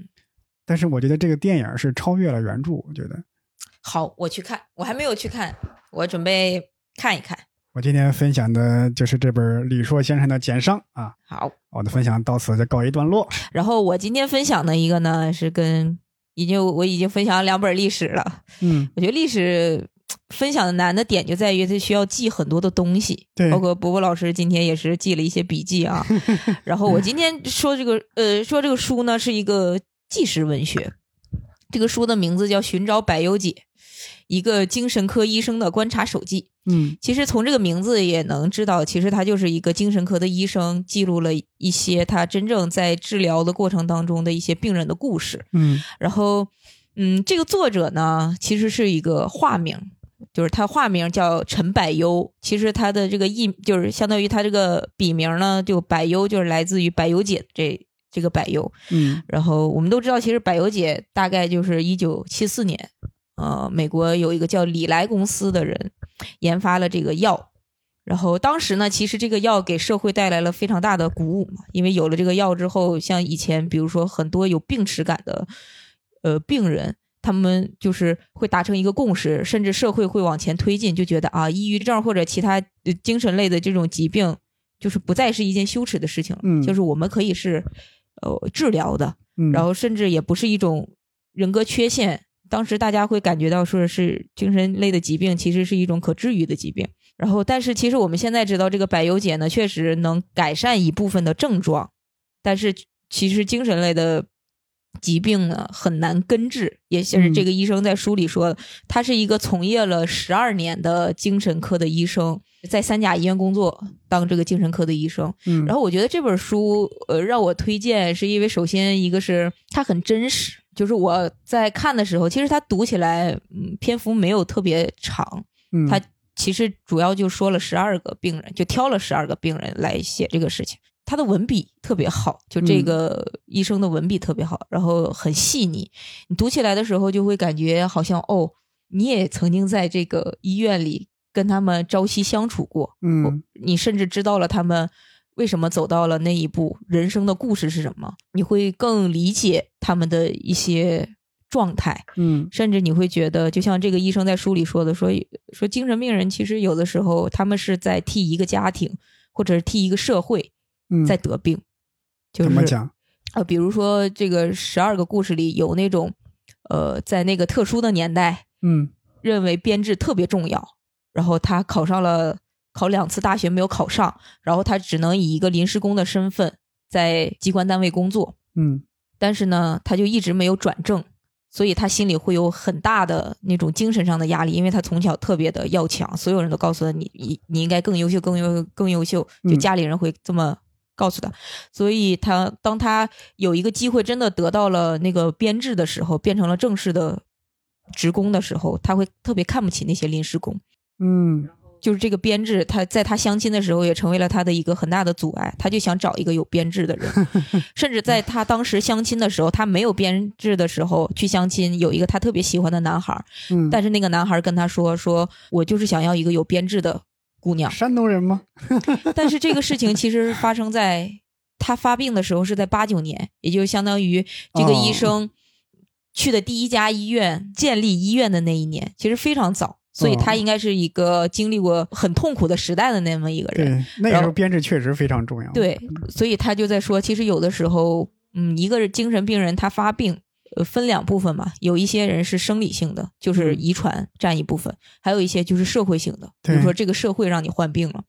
但是我觉得这个电影是超越了原著，我觉得好，我去看，我还没有去看，我准备看一看。我今天分享的就是这本李硕先生的《简商》啊。好，我的分享到此就告一段落。然后我今天分享的一个呢，是跟已经我已经分享了两本历史了。嗯，我觉得历史分享的难的点就在于它需要记很多的东西，对，包括伯伯老师今天也是记了一些笔记啊。然后我今天说这个呃，说这个书呢是一个。纪实文学，这个书的名字叫《寻找百忧解》，一个精神科医生的观察手记。嗯，其实从这个名字也能知道，其实他就是一个精神科的医生，记录了一些他真正在治疗的过程当中的一些病人的故事。嗯，然后，嗯，这个作者呢，其实是一个化名，就是他化名叫陈百忧。其实他的这个艺，就是相当于他这个笔名呢，就百忧，就是来自于百忧解这。这个柏油，嗯，然后我们都知道，其实百忧解大概就是一九七四年，呃，美国有一个叫李来公司的人研发了这个药，然后当时呢，其实这个药给社会带来了非常大的鼓舞嘛，因为有了这个药之后，像以前比如说很多有病耻感的呃病人，他们就是会达成一个共识，甚至社会会往前推进，就觉得啊，抑郁症或者其他精神类的这种疾病，就是不再是一件羞耻的事情，嗯，就是我们可以是。呃，治疗的，嗯，然后甚至也不是一种人格缺陷。当时大家会感觉到说是精神类的疾病，其实是一种可治愈的疾病。然后，但是其实我们现在知道，这个百忧解呢，确实能改善一部分的症状，但是其实精神类的疾病呢很难根治。也是这个医生在书里说的，他是一个从业了十二年的精神科的医生，在三甲医院工作，当这个精神科的医生。嗯，然后我觉得这本书，呃，让我推荐，是因为首先一个是它很真实，就是我在看的时候，其实它读起来，嗯，篇幅没有特别长，嗯他其实主要就说了十二个病人，就挑了十二个病人来写这个事情。他的文笔特别好，就这个医生的文笔特别好，然后很细腻。你读起来的时候就会感觉好像哦，你也曾经在这个医院里跟他们朝夕相处过，嗯你甚至知道了他们为什么走到了那一步，人生的故事是什么，你会更理解他们的一些状态。嗯甚至你会觉得，就像这个医生在书里说的，说说精神病人其实有的时候他们是在替一个家庭或者是替一个社会嗯，在得病，就是怎么讲？呃，比如说这个十二个故事里有那种，呃，在那个特殊的年代，嗯。认为编制特别重要，然后他考上了考两次大学没有考上，然后他只能以一个临时工的身份在机关单位工作，嗯。但是呢，他就一直没有转正，所以他心里会有很大的那种精神上的压力，因为他从小特别的要强，所有人都告诉他你你你应该更优秀，更优更优秀，就嗯。家里人会这么告诉他，所以他当他有一个机会真的得到了那个编制的时候，变成了正式的职工的时候，他会特别看不起那些临时工。嗯就是这个编制，他在他相亲的时候也成为了他的一个很大的阻碍。他就想找一个有编制的人，甚至在他当时相亲的时候，他没有编制的时候去相亲，有一个他特别喜欢的男孩儿，嗯，但是那个男孩儿跟他说：“说我就是想要一个有编制的姑娘。山东人吗？” 但是这个事情其实发生在他发病的时候是在八九年，也就相当于这个医生去的第一家医院建立医院的那一年，其实非常早。所以他应该是一个经历过很痛苦的时代的那么一个人。对，那时候编制确实非常重要。对，所以他就在说，其实有的时候，嗯，一个精神病人他发病，呃，分两部分嘛，有一些人是生理性的，就是遗传占一部分，还有一些就是社会性的，比如说这个社会让你患病了。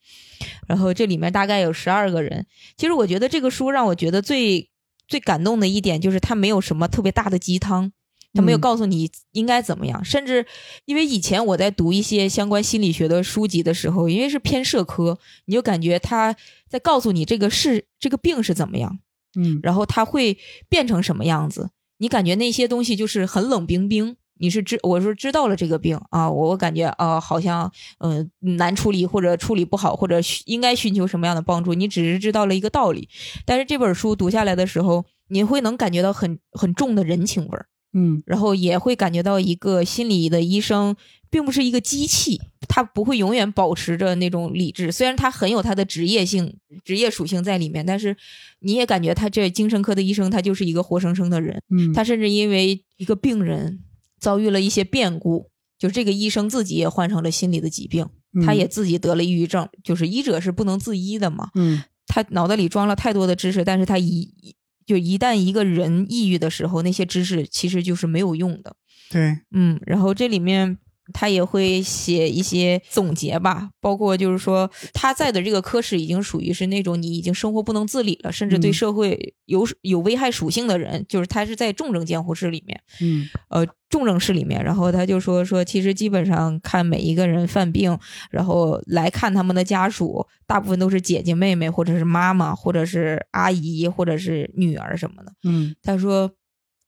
然后这里面大概有十二个人。其实我觉得这个书让我觉得最最感动的一点就是它没有什么特别大的鸡汤。他没有嗯告诉你应该怎么样，甚至因为以前我在读一些相关心理学的书籍的时候，因为是偏社科，你就感觉他在告诉你这个是这个病是怎么样，嗯然后它会变成什么样子，你感觉那些东西就是很冷冰冰。你是知我说知道了这个病啊，我我感觉啊、好像嗯、难处理或者处理不好，或者应该寻求什么样的帮助，你只是知道了一个道理。但是这本书读下来的时候，你会能感觉到很很重的人情味儿。嗯然后也会感觉到一个心理的医生并不是一个机器，他不会永远保持着那种理智。虽然他很有他的职业性、职业属性在里面，但是你也感觉他这精神科的医生，他就是一个活生生的人。嗯，他甚至因为一个病人遭遇了一些变故，就是这个医生自己也患上了心理的疾病，他也自己得了抑郁症。就是医者是不能自医的嘛，嗯他脑袋里装了太多的知识，但是他一就一旦一个人抑郁的时候，那些知识其实就是没有用的。对，嗯，然后这里面他也会写一些总结吧，包括就是说他在的这个科室已经属于是那种你已经生活不能自理了，甚至对嗯社会有有危害属性的人，就是他是在重症监护室里面。嗯呃重症室里面，然后他就说说，其实基本上看每一个人犯病，然后来看他们的家属，大部分都是姐姐、妹妹，或者是妈妈，或者是阿姨，或者是女儿什么的。嗯他说，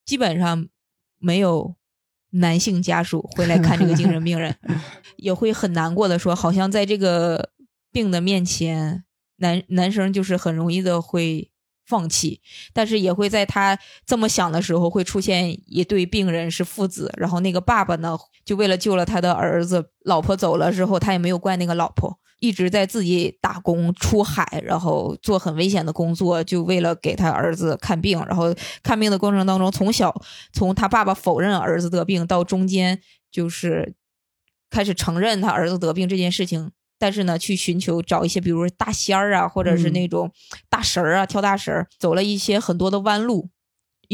基本上没有男性家属会来看这个精神病人，也会很难过的说，好像在这个病的面前，男男生就是很容易的会放弃，但是也会在他这么想的时候，会出现一对病人是父子，然后那个爸爸呢，就为了救了他的儿子，老婆走了之后，他也没有怪那个老婆。一直在自己打工出海，然后做很危险的工作，就为了给他儿子看病。然后看病的过程当中，从小从他爸爸否认儿子得病，到中间就是开始承认他儿子得病这件事情。但是呢，去寻求找一些，比如大仙儿啊，或者是那种大神儿啊，跳大神儿，走了一些很多的弯路，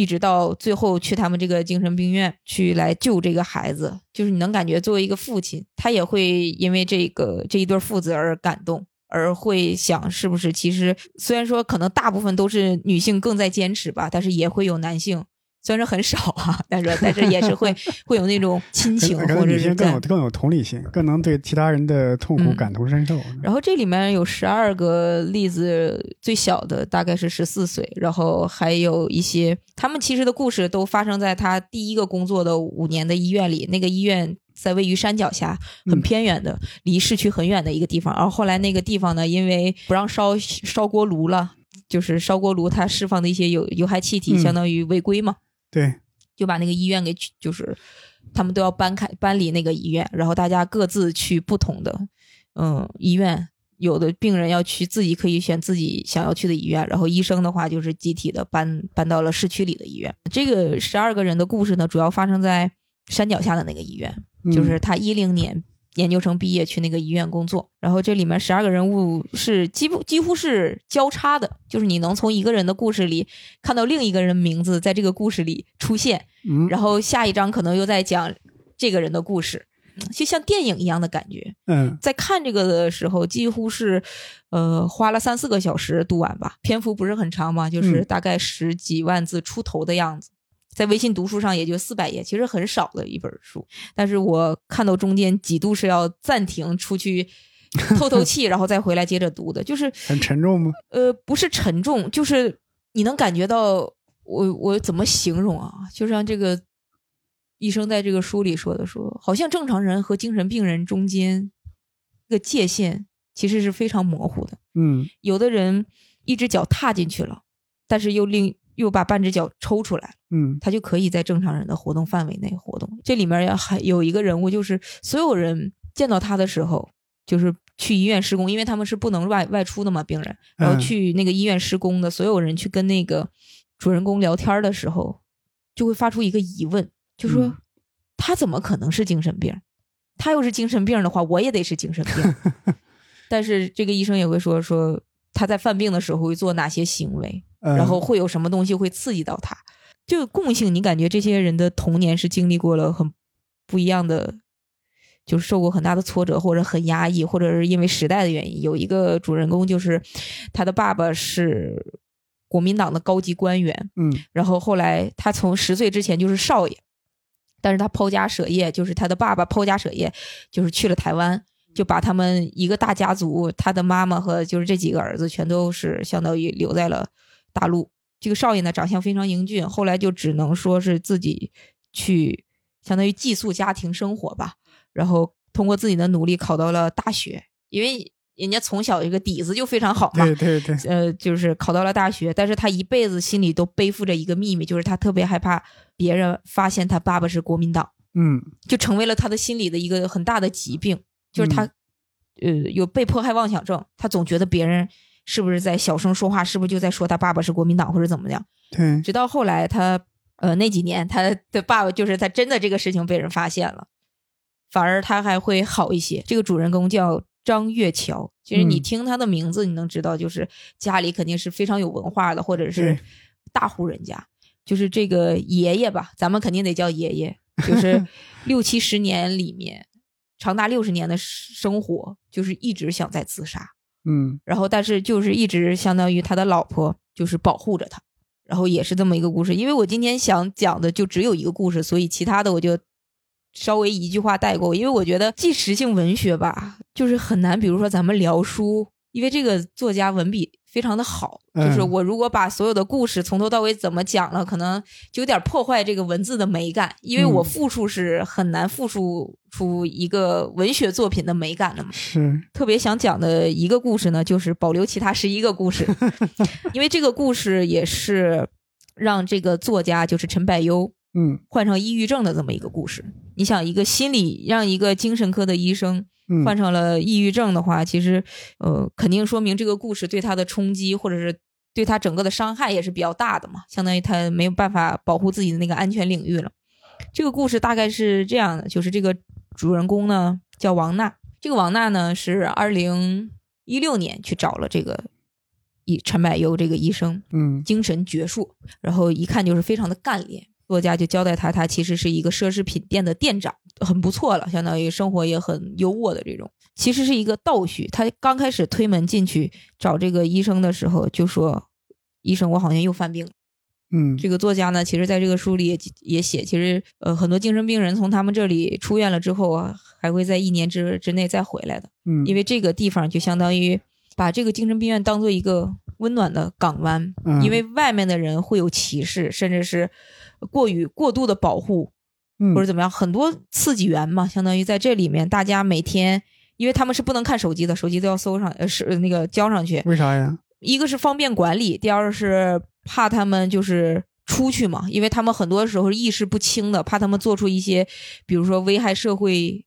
一直到最后去他们这个精神病院去来救这个孩子，就是你能感觉作为一个父亲，他也会因为这个这一对父子而感动，而会想是不是其实虽然说可能大部分都是女性更在坚持吧，但是也会有男性。虽然说很少啊，但是但是也是会 会有那种亲情，或者是更有更有同理心，更能对其他人的痛苦嗯感同身受。然后这里面有十二个例子，最小的大概是十四岁，然后还有一些他们其实的故事都发生在他第一个工作的五年的医院里，那个医院在位于山脚下，很嗯偏远的，离市区很远的一个地方。然后后来那个地方呢，因为不让烧烧锅炉了，就是烧锅炉它释放的一些有有害气体，嗯相当于违规嘛，对，就把那个医院给取就是他们都要搬开搬离那个医院，然后大家各自去不同的嗯医院。有的病人要去自己可以选自己想要去的医院，然后医生的话就是集体的搬搬到了市区里的医院。这个十二个人的故事呢，主要发生在山脚下的那个医院，嗯就是他一零年研究生毕业去那个医院工作，然后这里面十二个人物是几乎几乎是交叉的，就是你能从一个人的故事里看到另一个人名字在这个故事里出现，嗯，然后下一章可能又在讲这个人的故事，就像电影一样的感觉。嗯。在看这个的时候，几乎是呃花了三四个小时读完吧，篇幅不是很长嘛，就是嗯。大概十几万字出头的样子。在微信读书上也就四百页，其实很少的一本书。但是我看到中间几度是要暂停出去 透透气，然后再回来接着读的，就是很沉重吗？呃，不是沉重，就是你能感觉到我我怎么形容啊？就像这个医生在这个书里说的说，好像正常人和精神病人中间这个界限其实是非常模糊的。嗯有的人一只脚踏进去了，但是又另又把半只脚抽出来，嗯他就可以在正常人的活动范围内活动。这里面还有一个人物，就是所有人见到他的时候，就是去医院施工，因为他们是不能外外出的嘛，病人，然后嗯去那个医院施工的所有人去跟那个主人公聊天的时候，就会发出一个疑问，就说、嗯他怎么可能是精神病？他要是精神病的话，我也得是精神病。但是这个医生也会说说他在犯病的时候会做哪些行为，嗯然后会有什么东西会刺激到他。这个共性，你感觉这些人的童年是经历过了很不一样的，就是受过很大的挫折，或者很压抑，或者是因为时代的原因。有一个主人公就是他的爸爸是国民党的高级官员，嗯然后后来他从十岁之前就是少爷，但是他抛家舍业，就是他的爸爸抛家舍业，就是去了台湾，就把他们一个大家族，他的妈妈和就是这几个儿子全都是相当于留在了大陆。这个少爷呢，长相非常英俊，后来就只能说是自己去相当于寄宿家庭生活吧，然后通过自己的努力考到了大学，因为人家从小一个底子就非常好嘛，对对对，呃，就是考到了大学，但是他一辈子心里都背负着一个秘密，就是他特别害怕别人发现他爸爸是国民党，嗯。就成为了他的心理的一个很大的疾病，就是他，呃，有被迫害妄想症，他总觉得别人是不是在小声说话，是不是就在说他爸爸是国民党或者怎么样，对，直到后来他，呃，那几年他的爸爸就是他真的这个事情被人发现了，反而他还会好一些。这个主人公叫张月桥，其实你嗯听他的名字，你能知道就是家里肯定是非常有文化的，或者是大户人家。就是这个爷爷吧，咱们肯定得叫爷爷。就是 六七十年里面，长达六十年的生活，就是一直想在自杀。嗯然后但是就是一直相当于他的老婆就是保护着他，然后也是这么一个故事。因为我今天想讲的就只有一个故事，所以其他的我就稍微一句话带过。因为我觉得纪实性文学吧，就是很难，比如说咱们聊书，因为这个作家文笔非常的好，就是嗯我如果把所有的故事从头到尾怎么讲了，可能就有点破坏这个文字的美感，因为我嗯复述是很难复述出一个文学作品的美感的嘛。是，特别想讲的一个故事呢，就是保留其他十一个故事，因为这个故事也是让这个作家就是陈柏优嗯患上抑郁症的这么一个故事。你想，一个心理让一个精神科的医生嗯患上了抑郁症的话，其实呃，肯定说明这个故事对他的冲击或者是对他整个的伤害也是比较大的嘛，相当于他没有办法保护自己的那个安全领域了。这个故事大概是这样的，就是这个主人公呢叫王娜，这个王娜呢是二零一六年去找了这个医陈柏优这个医生，嗯精神矍铄，然后一看就是非常的干练。作家就交代他，他其实是一个奢侈品店的店长，很不错了，相当于生活也很优渥的这种。其实是一个倒叙。他刚开始推门进去找这个医生的时候，就说：“医生，我好像又犯病了。”嗯，这个作家呢，其实在这个书里也也写，其实呃，很多精神病人从他们这里出院了之后啊，还会在一年之之内再回来的。嗯，因为这个地方就相当于把这个精神病院当做一个温暖的港湾，嗯因为外面的人会有歧视，甚至是过于过度的保护嗯或者怎么样，很多刺激源嘛，相当于在这里面，大家每天。因为他们是不能看手机的，手机都要搜上，呃，是那个交上去。为啥呀？一个是方便管理，第二是怕他们就是出去嘛，因为他们很多时候意识不清的，怕他们做出一些，比如说危害社会。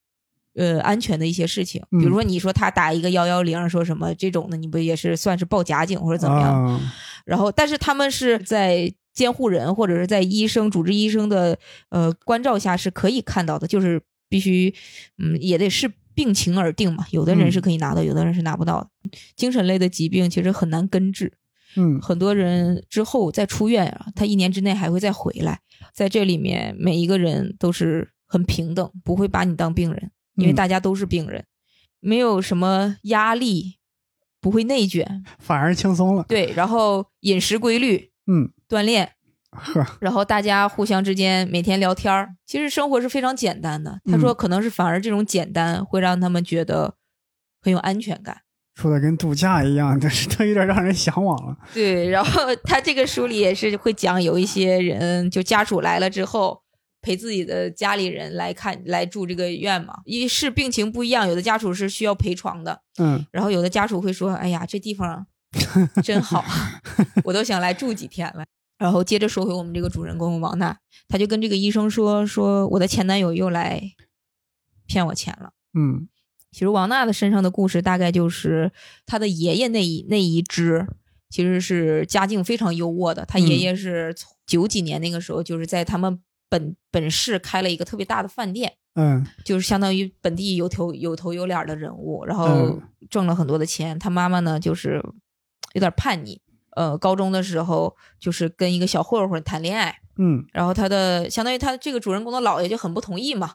呃，安全的一些事情，嗯比如说你说他打一个幺幺零，说什么这种的，你不也是算是报假警或者怎么样？啊然后，但是他们是在监护人或者是在医生、主治医生的呃关照下是可以看到的，就是必须，嗯，也得是病情而定嘛。有的人是可以拿到，有的人是拿不到的。精神类的疾病其实很难根治，嗯很多人之后再出院啊，他一年之内还会再回来。在这里面，每一个人都是很平等，不会把你当病人，因为嗯大家都是病人，没有什么压力，不会内卷。反而轻松了。对，然后饮食规律，嗯，锻炼，呵，然后大家互相之间每天聊天儿，其实生活是非常简单的。他说，嗯可能是反而这种简单会让他们觉得很有安全感。说的跟度假一样，但是他有点让人向往了。对，然后 他这个书里也是会讲有一些人，就家属来了之后。陪自己的家里人来看来住这个院嘛，一是病情不一样，有的家属是需要陪床的，嗯然后有的家属会说：“哎呀，这地方 真好，我都想来住几天了。”然后接着说回我们这个主人公王娜，他就跟这个医生说：“说我的前男友又来骗我钱了。嗯”其实王娜的身上的故事大概就是她的爷爷那一那一支，其实是家境非常优渥的。他爷爷是从九几年那个时候，就是在他们本本市开了一个特别大的饭店。嗯就是相当于本地有头有头有脸的人物，然后嗯挣了很多的钱。他妈妈呢，就是有点叛逆，呃，高中的时候就是跟一个小混混谈恋爱，嗯，然后他的相当于他这个主人公的姥爷就很不同意嘛，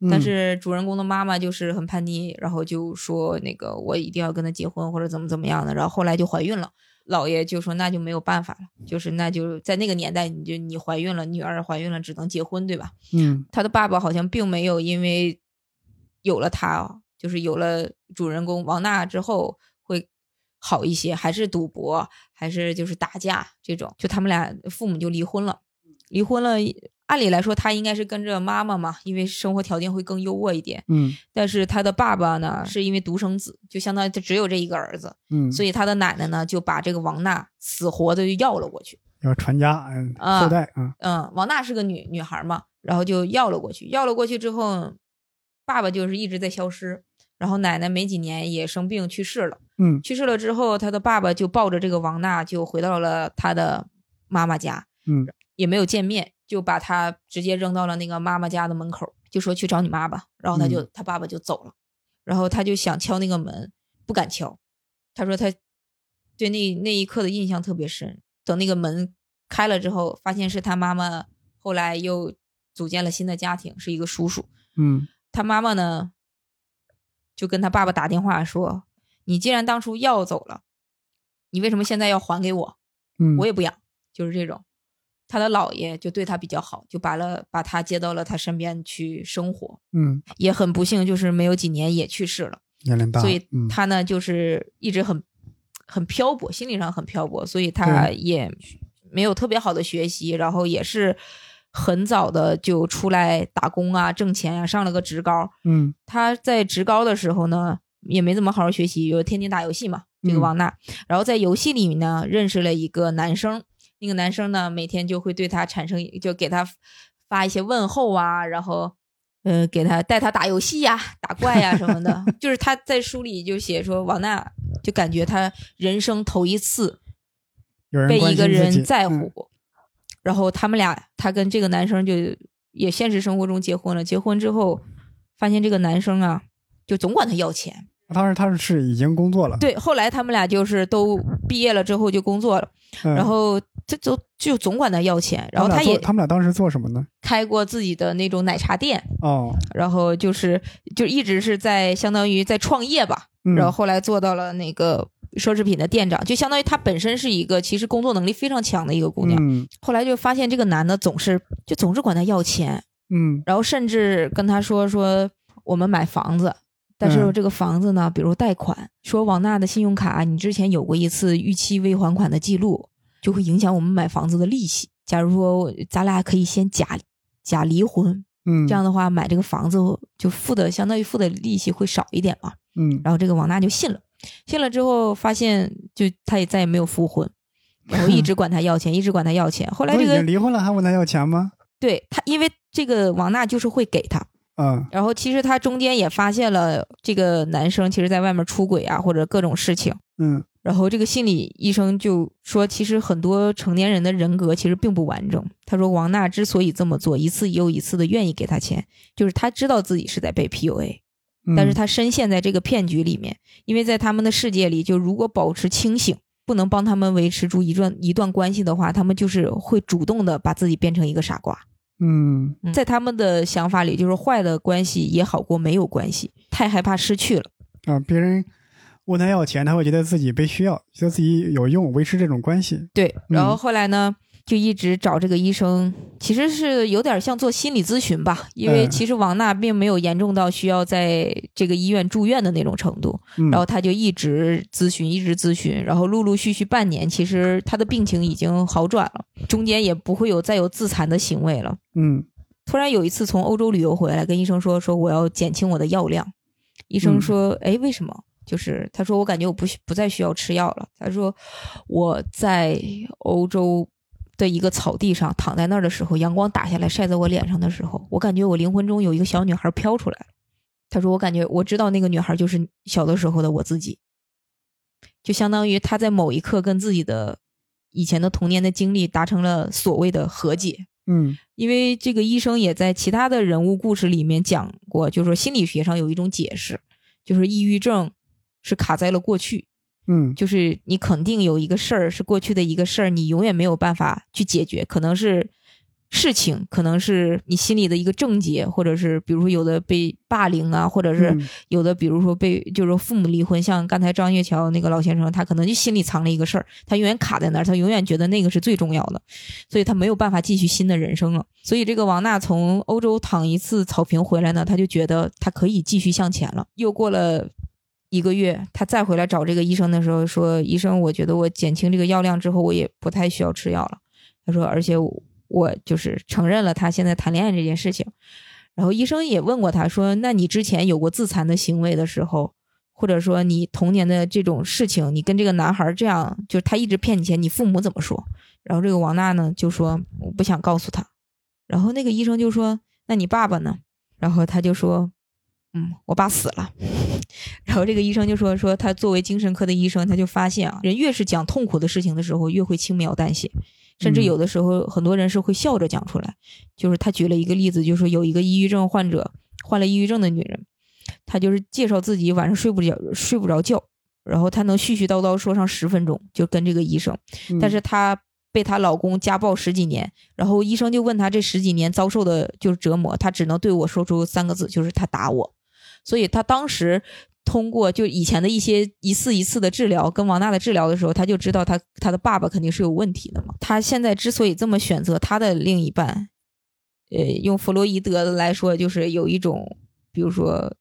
嗯但是主人公的妈妈就是很叛逆，然后就说那个我一定要跟他结婚或者怎么怎么样的，然后后来就怀孕了。姥爷就说那就没有办法了，就是那就在那个年代，你就你怀孕了，女儿怀孕了，只能结婚，对吧？嗯他的爸爸好像并没有因为有了他哦，就是有了主人公王娜之后会好一些，还是赌博，还是就是打架这种，就他们俩父母就离婚了，离婚了。按理来说，他应该是跟着妈妈嘛，因为生活条件会更优渥一点。嗯但是他的爸爸呢，是因为独生子，就相当于他只有这一个儿子，嗯，所以他的奶奶呢就把这个王娜死活的就要了过去。要传家，嗯，啊后代啊，嗯，王娜是个女女孩嘛，然后就要了过去，要了过去之后，爸爸就是一直在消失，然后奶奶没几年也生病去世了，嗯。去世了之后，他的爸爸就抱着这个王娜就回到了他的妈妈家，嗯。也没有见面，就把他直接扔到了那个妈妈家的门口，就说去找你妈吧，然后他就、他爸爸就走了，然后他就想敲那个门，不敢敲，他说他对那那一刻的印象特别深。等那个门开了之后，发现是他妈妈后来又组建了新的家庭，是一个叔叔。嗯。他妈妈呢，就跟他爸爸打电话说：“你既然当初要走了，你为什么现在要还给我？嗯，我也不养。”就是这种。他的姥爷就对他比较好，就把了把他接到了他身边去生活。嗯也很不幸，就是没有几年也去世了。年龄大，所以嗯他呢，就是一直很很漂泊，心理上很漂泊，所以他也没有特别好的学习，然后也是很早的就出来打工啊，挣钱啊、上了个职高。嗯他在职高的时候呢，也没怎么好好学习，就天天打游戏嘛，这个嗯王娜。然后在游戏里面呢，认识了一个男生，那个男生呢，每天就会对他产生，就给他发一些问候啊，然后。呃，给他带他打游戏呀、打怪呀、什么的，就是他在书里就写说，王娜就感觉他人生头一次被一个人在嗯乎，然后他们俩，他跟这个男生就也现实生活中结婚了。结婚之后，发现这个男生啊，就总管他要钱。当时他是已经工作了，对，后来他们俩就是都毕业了之后就工作了，嗯然后这就就总管他要钱，然后他也他们俩当时做什么呢？开过自己的那种奶茶店，哦，然后就是就一直是在相当于在创业吧，嗯然后后来做到了那个奢侈品的店长，就相当于她本身是一个其实工作能力非常强的一个姑娘。嗯后来就发现这个男的总是就总是管她要钱，嗯然后甚至跟她说说我们买房子。但是嗯这个房子呢，比如贷款，说王娜的信用卡你之前有过一次逾期未还款的记录，就会影响我们买房子的利息。假如说咱俩可以先假假离婚，嗯，这样的话买这个房子就付的相当于付的利息会少一点嘛。嗯然后这个王娜就信了，信了之后发现就他也再也没有复婚，然后一直管他要钱，一直管他要钱。后来这个离婚了还问他要钱吗？对他，因为这个王娜就是会给他，嗯然后其实他中间也发现了这个男生其实在外面出轨啊或者各种事情。嗯然后这个心理医生就说，其实很多成年人的人格其实并不完整。他说，王娜之所以这么做，一次又一次的愿意给他钱，就是他知道自己是在被 PUA，嗯，但是他深陷在这个骗局里面，因为在他们的世界里，就如果保持清醒，不能帮他们维持住一段一段关系的话，他们就是会主动的把自己变成一个傻瓜。嗯在他们的想法里，就是坏的关系也好过没有关系，太害怕失去了。啊，别人问他要钱，他会觉得自己被需要，觉得自己有用，维持这种关系。对，然后嗯后来呢，就一直找这个医生，其实是有点像做心理咨询吧，因为嗯其实王娜并没有严重到需要在这个医院住院的那种程度。嗯，然后他就一直咨询，一直咨询，然后陆陆续续半年，其实他的病情已经好转了，中间也不会有再有自残的行为了。嗯突然有一次从欧洲旅游回来，跟医生说说我要减轻我的药量，医生说，哎、为什么？就是他说我感觉我不需不再需要吃药了。他说我在欧洲的一个草地上躺在那儿的时候，阳光打下来晒在我脸上的时候，我感觉我灵魂中有一个小女孩飘出来了。他说我感觉我知道那个女孩就是小的时候的我自己，就相当于他在某一刻跟自己的以前的童年的经历达成了所谓的和解。嗯因为这个医生也在其他的人物故事里面讲过，就是说心理学上有一种解释，就是抑郁症是卡在了过去，嗯就是你肯定有一个事儿是过去的一个事儿，你永远没有办法去解决，可能是事情，可能是你心里的一个症结，或者是比如说有的被霸凌啊，或者是嗯有的比如说被就是说父母离婚，像刚才张月桥那个老先生，他可能就心里藏了一个事儿，他永远卡在那儿，他永远觉得那个是最重要的，所以他没有办法继续新的人生了。所以这个王娜从欧洲躺一次草坪回来呢，他就觉得他可以继续向前了。又过了一个月，他再回来找这个医生的时候说：“医生，我觉得我减轻这个药量之后，我也不太需要吃药了。”他说：“而且我就是承认了他现在谈恋爱这件事情。”然后医生也问过他说：“那你之前有过自残的行为的时候，或者说你童年的这种事情，你跟这个男孩这样，就是他一直骗你钱，你父母怎么说？”然后这个王娜呢就说：“我不想告诉他。”然后那个医生就说：“那你爸爸呢？”然后他就说：“嗯，我爸死了。”然后这个医生就说：“说他作为精神科的医生，他就发现啊，人越是讲痛苦的事情的时候，越会轻描淡写，甚至嗯有的时候很多人是会笑着讲出来。就是他举了一个例子，就是说有一个抑郁症患者，患了抑郁症的女人，她就是介绍自己晚上睡不着睡不着觉，然后她能絮絮叨叨说上十分钟，就跟这个医生。嗯但是她被她老公家暴十几年，然后医生就问她这十几年遭受的就是折磨，她只能对我说出三个字，就是他打我。所以她当时通过就以前的一些一次一次的治疗，跟王娜的治疗的时候，他就知道他他的爸爸肯定是有问题的嘛。他现在之所以这么选择他的另一半，呃，用弗洛伊德来说，就是有一种，比如说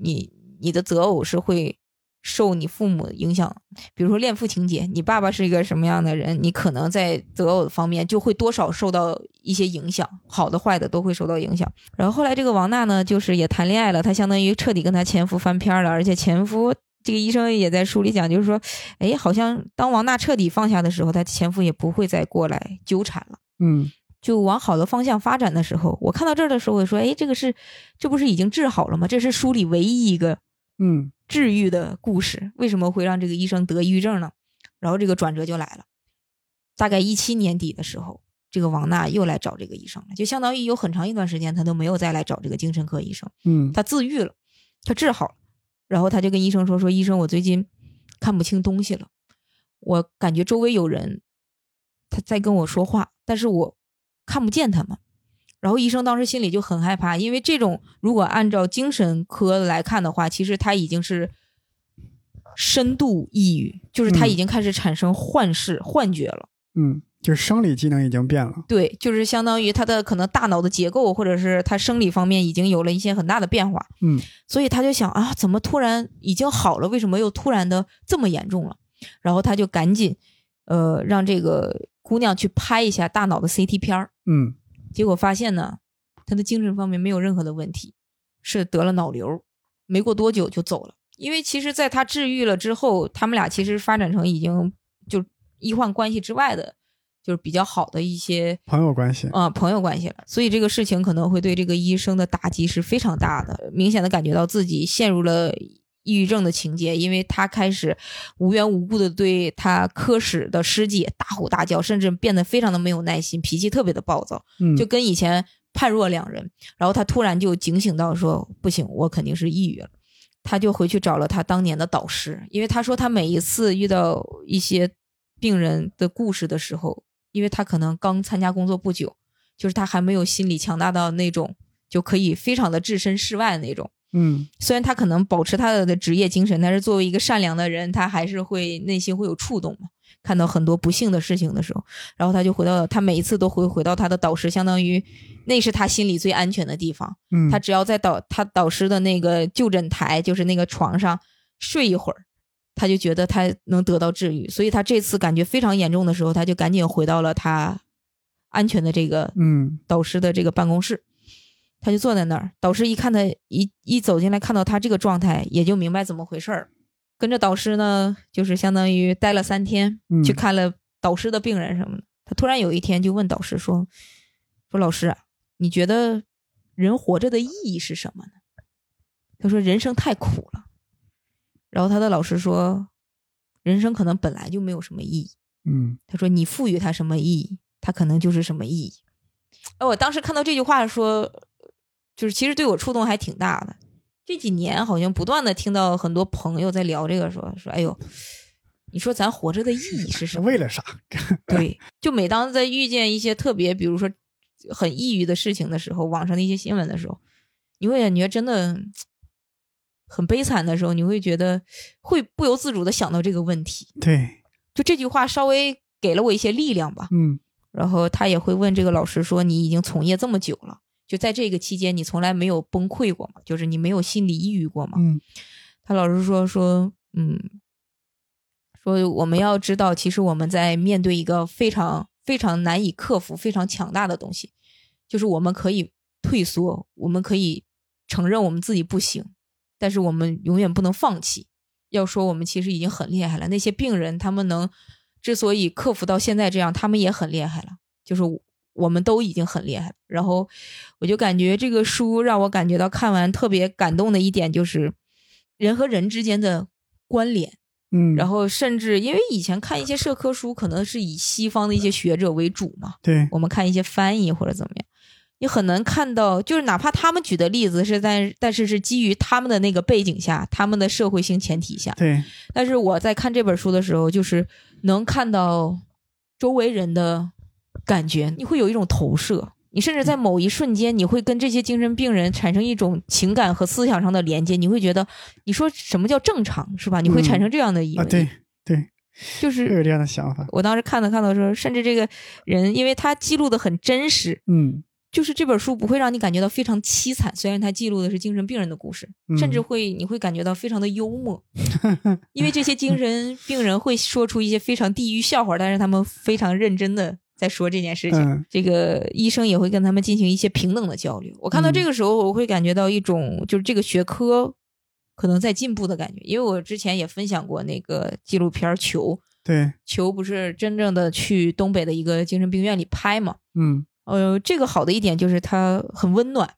你你的择偶是会受你父母影响，比如说恋父情节，你爸爸是一个什么样的人，你可能在择偶方面就会多少受到一些影响，好的坏的都会受到影响。然后后来这个王娜呢，就是也谈恋爱了，她相当于彻底跟她前夫翻篇了，而且前夫。这个医生也在书里讲，就是说，哎，好像当王娜彻底放下的时候，她前夫也不会再过来纠缠了。嗯就往好的方向发展的时候，我看到这儿的时候，我说，哎，这个是，这不是已经治好了吗？这是书里唯一一个嗯治愈的故事，为什么会让这个医生得抑郁症呢？然后这个转折就来了，大概一七年底的时候，这个王娜又来找这个医生了，就相当于有很长一段时间她都没有再来找这个精神科医生，嗯她自愈了，她治好了，然后她就跟医生说说，医生，我最近看不清东西了，我感觉周围有人他在跟我说话，但是我看不见他们。然后医生当时心里就很害怕，因为这种如果按照精神科来看的话，其实他已经是深度抑郁，就是他已经开始产生幻视、幻觉了。嗯，就是生理机能已经变了。对，就是相当于他的可能大脑的结构或者是他生理方面已经有了一些很大的变化。嗯，所以他就想啊，怎么突然已经好了，为什么又突然的这么严重了？然后他就赶紧呃让这个姑娘去拍一下大脑的 CT 片儿。嗯结果发现呢，他的精神方面没有任何的问题，是得了脑瘤，没过多久就走了。因为其实，在他治愈了之后，他们俩其实发展成已经就医患关系之外的，就是比较好的一些朋友关系。啊、朋友关系了。所以这个事情可能会对这个医生的打击是非常大的，明显的感觉到自己陷入了抑郁症的情节，因为他开始无缘无故的对他科室的师姐大吼大叫，甚至变得非常的没有耐心，脾气特别的暴躁。嗯，就跟以前判若两人。然后他突然就警醒到说：“不行，我肯定是抑郁了。”他就回去找了他当年的导师，因为他说他每一次遇到一些病人的故事的时候，因为他可能刚参加工作不久，就是他还没有心理强大到那种就可以非常的置身事外的那种。嗯虽然他可能保持他的职业精神，但是作为一个善良的人，他还是会内心会有触动嘛。看到很多不幸的事情的时候，然后他就回到他每一次都会回到他的导师，相当于那是他心里最安全的地方。嗯，他只要在导他导师的那个就诊台，就是那个床上睡一会儿，他就觉得他能得到治愈。所以他这次感觉非常严重的时候，他就赶紧回到了他安全的这个嗯导师的这个办公室，他就坐在那儿。导师一看他一一走进来，看到他这个状态，也就明白怎么回事儿。跟着导师呢，就是相当于待了三天，嗯去看了导师的病人什么的。他突然有一天就问导师说：“说老师啊，你觉得人活着的意义是什么呢？”他说：“人生太苦了。”然后他的老师说：“人生可能本来就没有什么意义。”嗯他说：“你赋予它什么意义，它可能就是什么意义。”哎，我当时看到这句话说，就是其实对我触动还挺大的。这几年好像不断的听到很多朋友在聊这个说，说哎呦，你说咱活着的意义是什么？为了啥？对，就每当在遇见一些特别，比如说很抑郁的事情的时候，网上的一些新闻的时候，你会感觉真的很悲惨的时候，你会觉得会不由自主的想到这个问题。对，就这句话稍微给了我一些力量吧。嗯然后他也会问这个老师说：“你已经从业这么久了，就在这个期间，你从来没有崩溃过吗？就是你没有心理抑郁过吗？”嗯他老师说：“说嗯，说我们要知道，其实我们在面对一个非常非常难以克服、非常强大的东西，就是我们可以退缩，我们可以承认我们自己不行，但是我们永远不能放弃。要说我们其实已经很厉害了，那些病人他们能之所以克服到现在这样，他们也很厉害了，就是我们都已经很厉害了。然后我就感觉这个书让我感觉到看完特别感动的一点就是人和人之间的关联。嗯，然后甚至因为以前看一些社科书，可能是以西方的一些学者为主嘛，对，我们看一些翻译或者怎么样，你很难看到，就是哪怕他们举的例子是在，但是是基于他们的那个背景下，他们的社会性前提下。对，但是我在看这本书的时候，就是能看到周围人的感觉，你会有一种投射。你甚至在某一瞬间，你会跟这些精神病人产生一种情感和思想上的连接，你会觉得，你说什么叫正常，是吧？你会产生这样的疑啊，问，对对，就是有这样的想法。我当时看到看到说，甚至这个人，因为他记录的很真实，嗯。就是这本书不会让你感觉到非常凄惨，虽然他记录的是精神病人的故事，嗯。甚至会你会感觉到非常的幽默，因为这些精神病人会说出一些非常地狱笑话，但是他们非常认真的在说这件事情。嗯这个医生也会跟他们进行一些平等的交流。我看到嗯这个时候，我会感觉到一种就是这个学科可能在进步的感觉，因为我之前也分享过那个纪录片《球》，对，球不是真正的去东北的一个精神病院里拍嘛？嗯呃，这个好的一点就是它很温暖，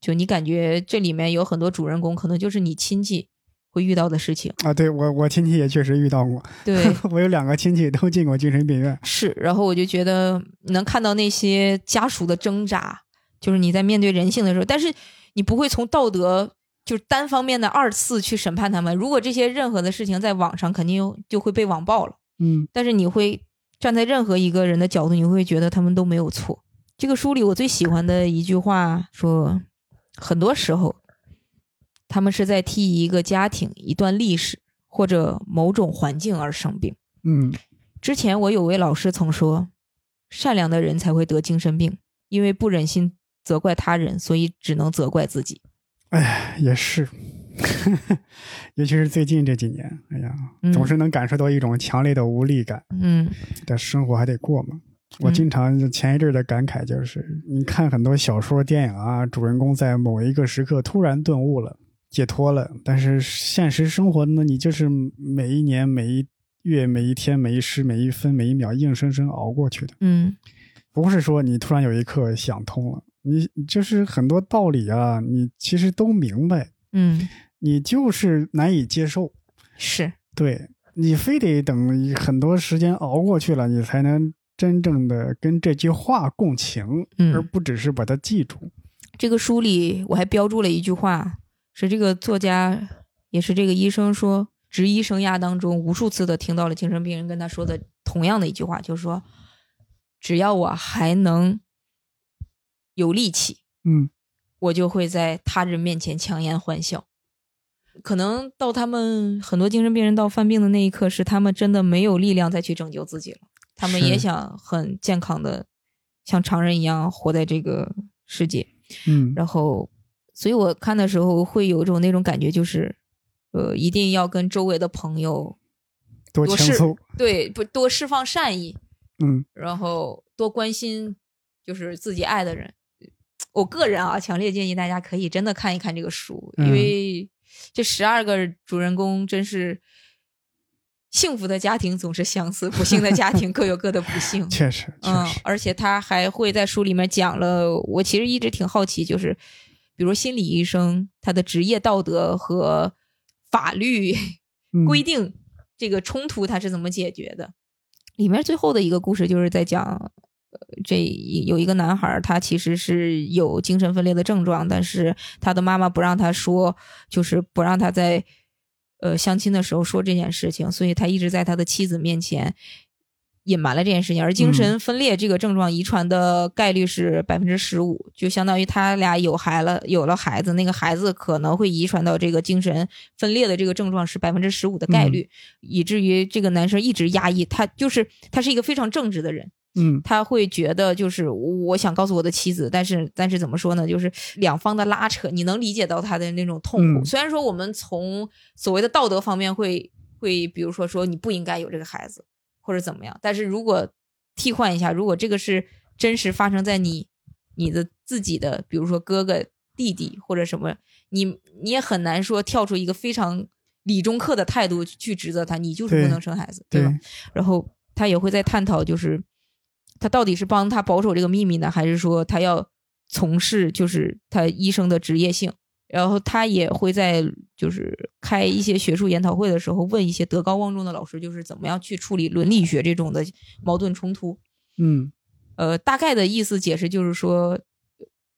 就你感觉这里面有很多主人公，可能就是你亲戚会遇到的事情。啊，对我我亲戚也确实遇到过，对，我有两个亲戚都进过精神病院。是。然后我就觉得能看到那些家属的挣扎，就是你在面对人性的时候，但是你不会从道德就是单方面的二次去审判他们。如果这些任何的事情在网上，肯定就会被网暴了。嗯但是你会站在任何一个人的角度，你会觉得他们都没有错。这个书里我最喜欢的一句话说，很多时候他们是在替一个家庭、一段历史或者某种环境而生病。嗯之前我有位老师曾说，善良的人才会得精神病，因为不忍心责怪他人，所以只能责怪自己。哎，也是，尤其是最近这几年，哎呀，嗯总是能感受到一种强烈的无力感。嗯但生活还得过嘛。我嗯经常前一阵儿的感慨就是，你看很多小说、电影啊，主人公在某一个时刻突然顿悟了、解脱了，但是现实生活呢，你就是每一年、每一月、每一天、每一时、每一分、每一秒，硬生生熬过去的。嗯不是说你突然有一刻想通了，你就是很多道理啊，你其实都明白，嗯，你就是难以接受。是，对你非得等很多时间熬过去了，你才能真正的跟这句话共情，嗯而不只是把它记住。这个书里我还标注了一句话，是这个作家也是这个医生说，执医生涯当中无数次的听到了精神病人跟他说的同样的一句话，就是说，只要我还能有力气，嗯我就会在他人面前强颜欢笑。可能到他们很多精神病人到犯病的那一刻，是他们真的没有力量再去拯救自己了。他们也想很健康的，像常人一样活在这个世界。嗯然后，所以我看的时候会有一种那种感觉，就是，呃，一定要跟周围的朋友多多是倾诉。对不多释放善意，嗯然后多关心就是自己爱的人。我个人啊，强烈建议大家可以真的看一看这个书，嗯因为这十二个主人公真是幸福的家庭总是相似，不幸的家庭各有各的不幸。确实确嗯实，，而且他还会在书里面讲了，我其实一直挺好奇，就是比如心理医生他的职业道德和法律嗯规定这个冲突他是怎么解决的。里面最后的一个故事就是在讲，呃，这有一个男孩儿，他其实是有精神分裂的症状，但是他的妈妈不让他说，就是不让他在呃相亲的时候说这件事情，所以他一直在他的妻子面前隐瞒了这件事情。而精神分裂这个症状遗传的概率是百分之十五，就相当于他俩有孩了，有了孩子，那个孩子可能会遗传到这个精神分裂的这个症状是百分之十五的概率，以至于这个男生一直压抑，他就是他是一个非常正直的人。嗯他会觉得就是我想告诉我的妻子，但是但是怎么说呢？就是两方的拉扯，你能理解到他的那种痛苦。嗯虽然说我们从所谓的道德方面会会，比如说说你不应该有这个孩子，或者怎么样，但是如果替换一下，如果这个是真实发生在你你的自己的，比如说哥哥、弟弟或者什么，你你也很难说跳出一个非常理中客的态度去指责他，你就是不能生孩子，对吧？对，然后他也会在探讨，就是他到底是帮他保守这个秘密呢，还是说他要从事就是他医生的职业性？然后他也会在就是开一些学术研讨会的时候，问一些德高望重的老师，就是怎么样去处理伦理学这种的矛盾冲突。嗯。呃，大概的意思解释就是说，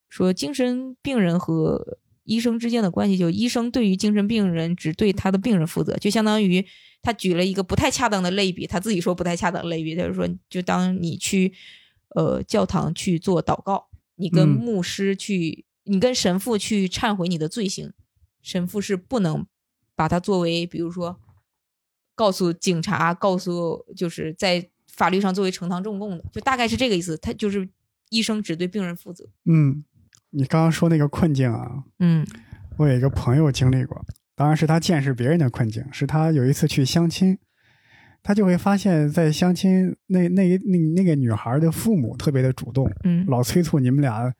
说精神病人和医生之间的关系，就医生对于精神病人只对他的病人负责，就相当于他举了一个不太恰当的类比，他自己说不太恰当的类比，他就是说，就当你去呃教堂去做祷告，你跟嗯。牧师去，你跟神父去忏悔你的罪行，神父是不能把它作为，比如说告诉警察，告诉就是在法律上作为呈堂证供的，就大概是这个意思。他就是医生只对病人负责。嗯，你刚刚说那个困境啊，嗯我有一个朋友经历过，当然是他见识别人的困境，是他有一次去相亲，他就会发现，在相亲那那那那个女孩的父母特别的主动，嗯老催促你们俩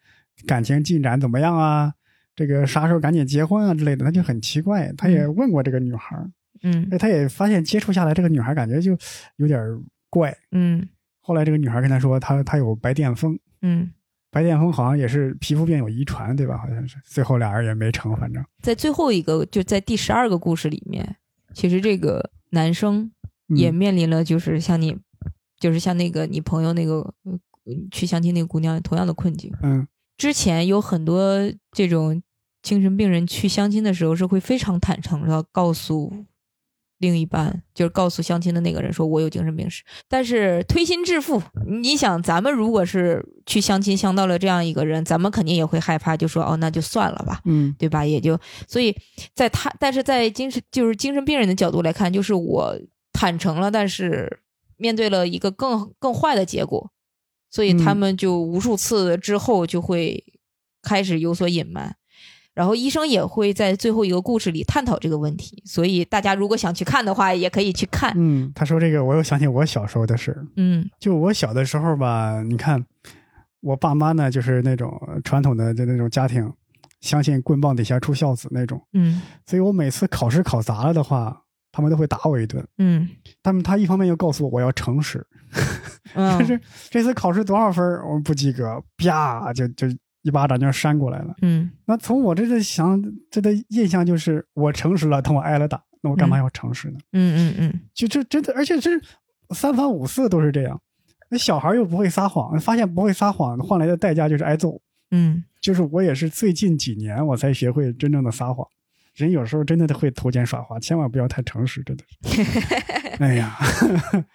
感情进展怎么样啊，这个啥时候赶紧结婚啊之类的，他就很奇怪。他也问过这个女孩，嗯哎，他也发现接触下来，这个女孩感觉就有点怪。嗯后来这个女孩跟他说，她她有白癜风，嗯，白癜风好像也是皮肤病有遗传，对吧？好像是。最后俩人也没成，反正。在最后一个，就在第十二个故事里面，其实这个男生也嗯面临了，就是像你，就是像那个你朋友那个呃去相亲那个姑娘同样的困境。嗯之前有很多这种精神病人去相亲的时候，是会非常坦诚的告诉另一半，就是告诉相亲的那个人说我有精神病史。但是推心置腹，你想，咱们如果是去相亲相到了这样一个人，咱们肯定也会害怕，就说哦，那就算了吧，嗯对吧？也就所以在他，但是在精神就是精神病人的角度来看，就是我坦诚了，但是面对了一个更更坏的结果，所以他嗯们就无数次之后就会开始有所隐瞒。然后医生也会在最后一个故事里探讨这个问题，所以大家如果想去看的话，也可以去看。嗯，他说这个，我又想起我小时候的事儿。嗯就我小的时候吧，你看我爸妈呢，就是那种传统的就那种家庭，相信棍棒底下出孝子那种，嗯所以我每次考试考砸了的话，他们都会打我一顿。嗯他们他一方面又告诉我我要诚实，嗯，但是这次考试多少分儿我不及格，啪就就一巴掌就扇过来了。嗯那从我这个想这个印象就是，我诚实了，但我挨了打，那我干嘛要诚实呢？嗯嗯嗯就这真的，而且这三番五次都是这样。那小孩又不会撒谎，发现不会撒谎，换来的代价就是挨揍。嗯就是我也是最近几年我才学会真正的撒谎。人有时候真的会投奸耍滑，千万不要太诚实，真的是。哎呀，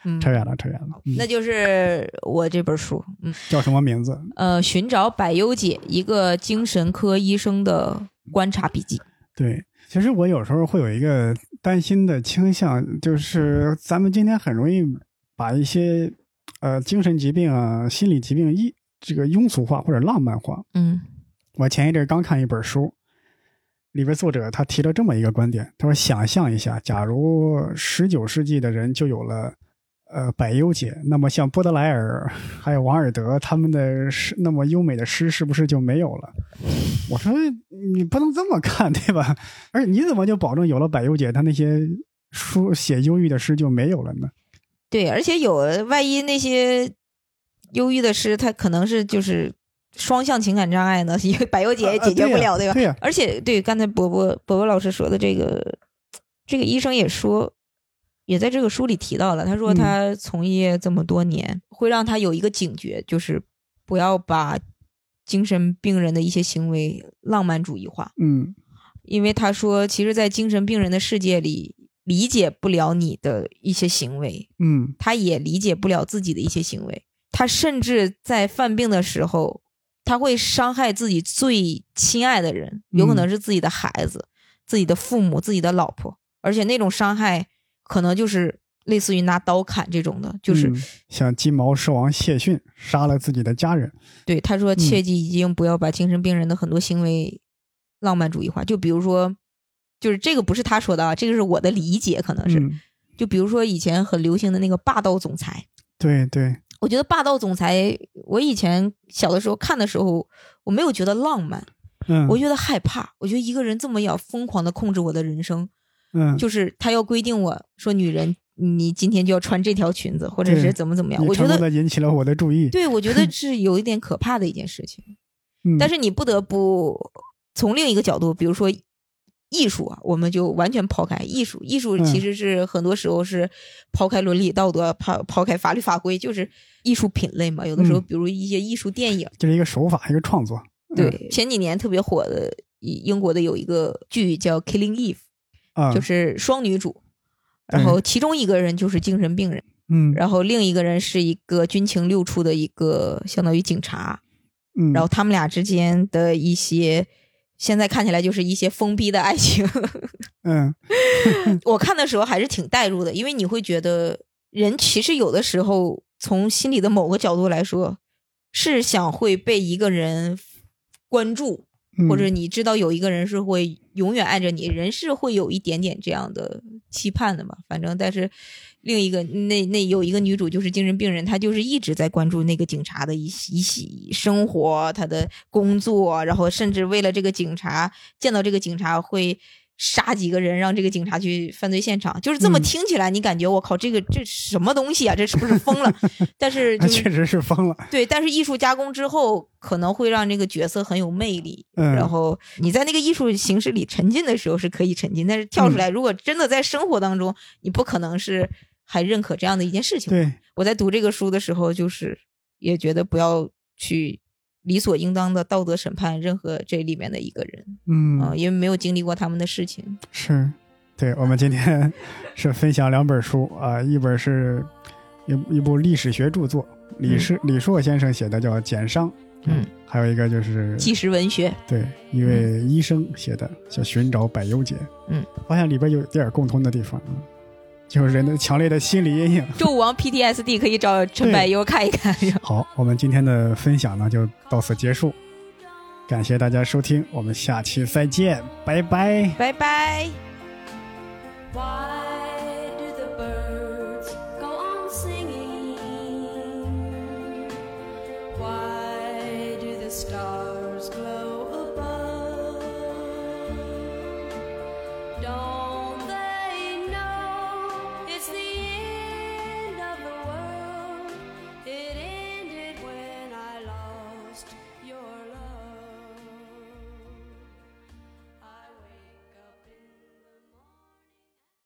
嗯，扯远了，扯远了。嗯那就是我这本书，嗯叫什么名字？呃，寻找百忧解，一个精神科医生的观察笔记。对，其实我有时候会有一个担心的倾向，就是咱们今天很容易把一些呃精神疾病啊、心理疾病一这个庸俗化或者浪漫化。嗯我前一阵刚看一本书，里边作者他提了这么一个观点，他说：想象一下，假如十九世纪的人就有了呃百忧解，那么像波德莱尔还有王尔德他们的诗那么优美的诗是不是就没有了？我说你不能这么看，对吧？而你怎么就保证有了百忧解，他那些书写忧郁的诗就没有了呢？对，而且有万一那些忧郁的诗，他可能是就是双向情感障碍呢，因为百忧解也解决不了，吧？对呀、而且对刚才伯伯伯伯老师说的这个，这个医生也说，也在这个书里提到了，他说嗯。他从业这么多年，会让他有一个警觉，就是不要把精神病人的一些行为浪漫主义化，嗯。因为他说，其实，在精神病人的世界里，理解不了你的一些行为，嗯。他也理解不了自己的一些行为，他甚至在犯病的时候，他会伤害自己最亲爱的人，有可能是自己的孩子、自己的父母、自己的老婆，而且那种伤害可能就是类似于拿刀砍这种的，就是、嗯像金毛狮王谢逊杀了自己的家人。对他说，切记一定不要把精神病人的很多行为浪漫主义化，就比如说。就是这个不是他说的啊，这个是我的理解，可能是。嗯，就比如说以前很流行的那个霸道总裁，对对，我觉得霸道总裁，我以前小的时候看的时候，我没有觉得浪漫，嗯，我觉得害怕。我觉得一个人这么要疯狂的控制我的人生，嗯，就是他要规定我说女人，你今天就要穿这条裙子，或者是怎么怎么样。我觉得，的引起了我的注意。对我觉得 是有一点可怕的一件事情。嗯，但是你不得不从另一个角度，比如说艺术啊，我们就完全抛开艺术。艺术嗯。其实是很多时候是抛开伦理道德、抛抛开法律法规，就是艺术品类嘛。有的时候，嗯。比如一些艺术电影，就是一个手法，一个创作。嗯。对，前几年特别火的英英国的有一个剧叫《Killing Eve》，啊，就是双女主，然后其中一个人就是精神病人，嗯，然后另一个人是一个军情六处的一个相当于警察，嗯，然后他们俩之间的一些，现在看起来就是一些封闭的爱情。嗯我看的时候还是挺代入的，因为你会觉得人其实有的时候从心里的某个角度来说，是想会被一个人关注，嗯，或者你知道有一个人是会永远爱着你，人是会有一点点这样的期盼的嘛。反正，但是另一个那那有一个女主就是精神病人，她就是一直在关注那个警察的一一些生活，她的工作，然后甚至为了这个警察见到这个警察会。杀几个人，让这个警察去犯罪现场，就是这么嗯听起来，你感觉我靠，这个这什么东西啊？这是不是疯了？但是 就是确实是疯了。对，但是艺术加工之后，可能会让这个角色很有魅力。嗯然后你在那个艺术形式里沉浸的时候是可以沉浸，但是跳嗯出来，如果真的在生活当中，你不可能是还认可这样的一件事情。对，我在读这个书的时候，就是也觉得不要去理所应当的道德审判任何这里面的一个人嗯，啊、因为没有经历过他们的事情。是，对，我们今天 是分享两本书啊，一本是一一部历史学著作，李是李硕先生写的，叫《简商》。嗯，还有一个就是纪实文学，对一位医生写的，叫《寻找百忧解》。嗯，发现里边有点共通的地方啊，就是人的强烈的心理阴影。纣王 PTSD 可以找陈百优看一看。好，我们今天的分享呢就到此结束，感谢大家收听，我们下期再见，拜拜，拜拜。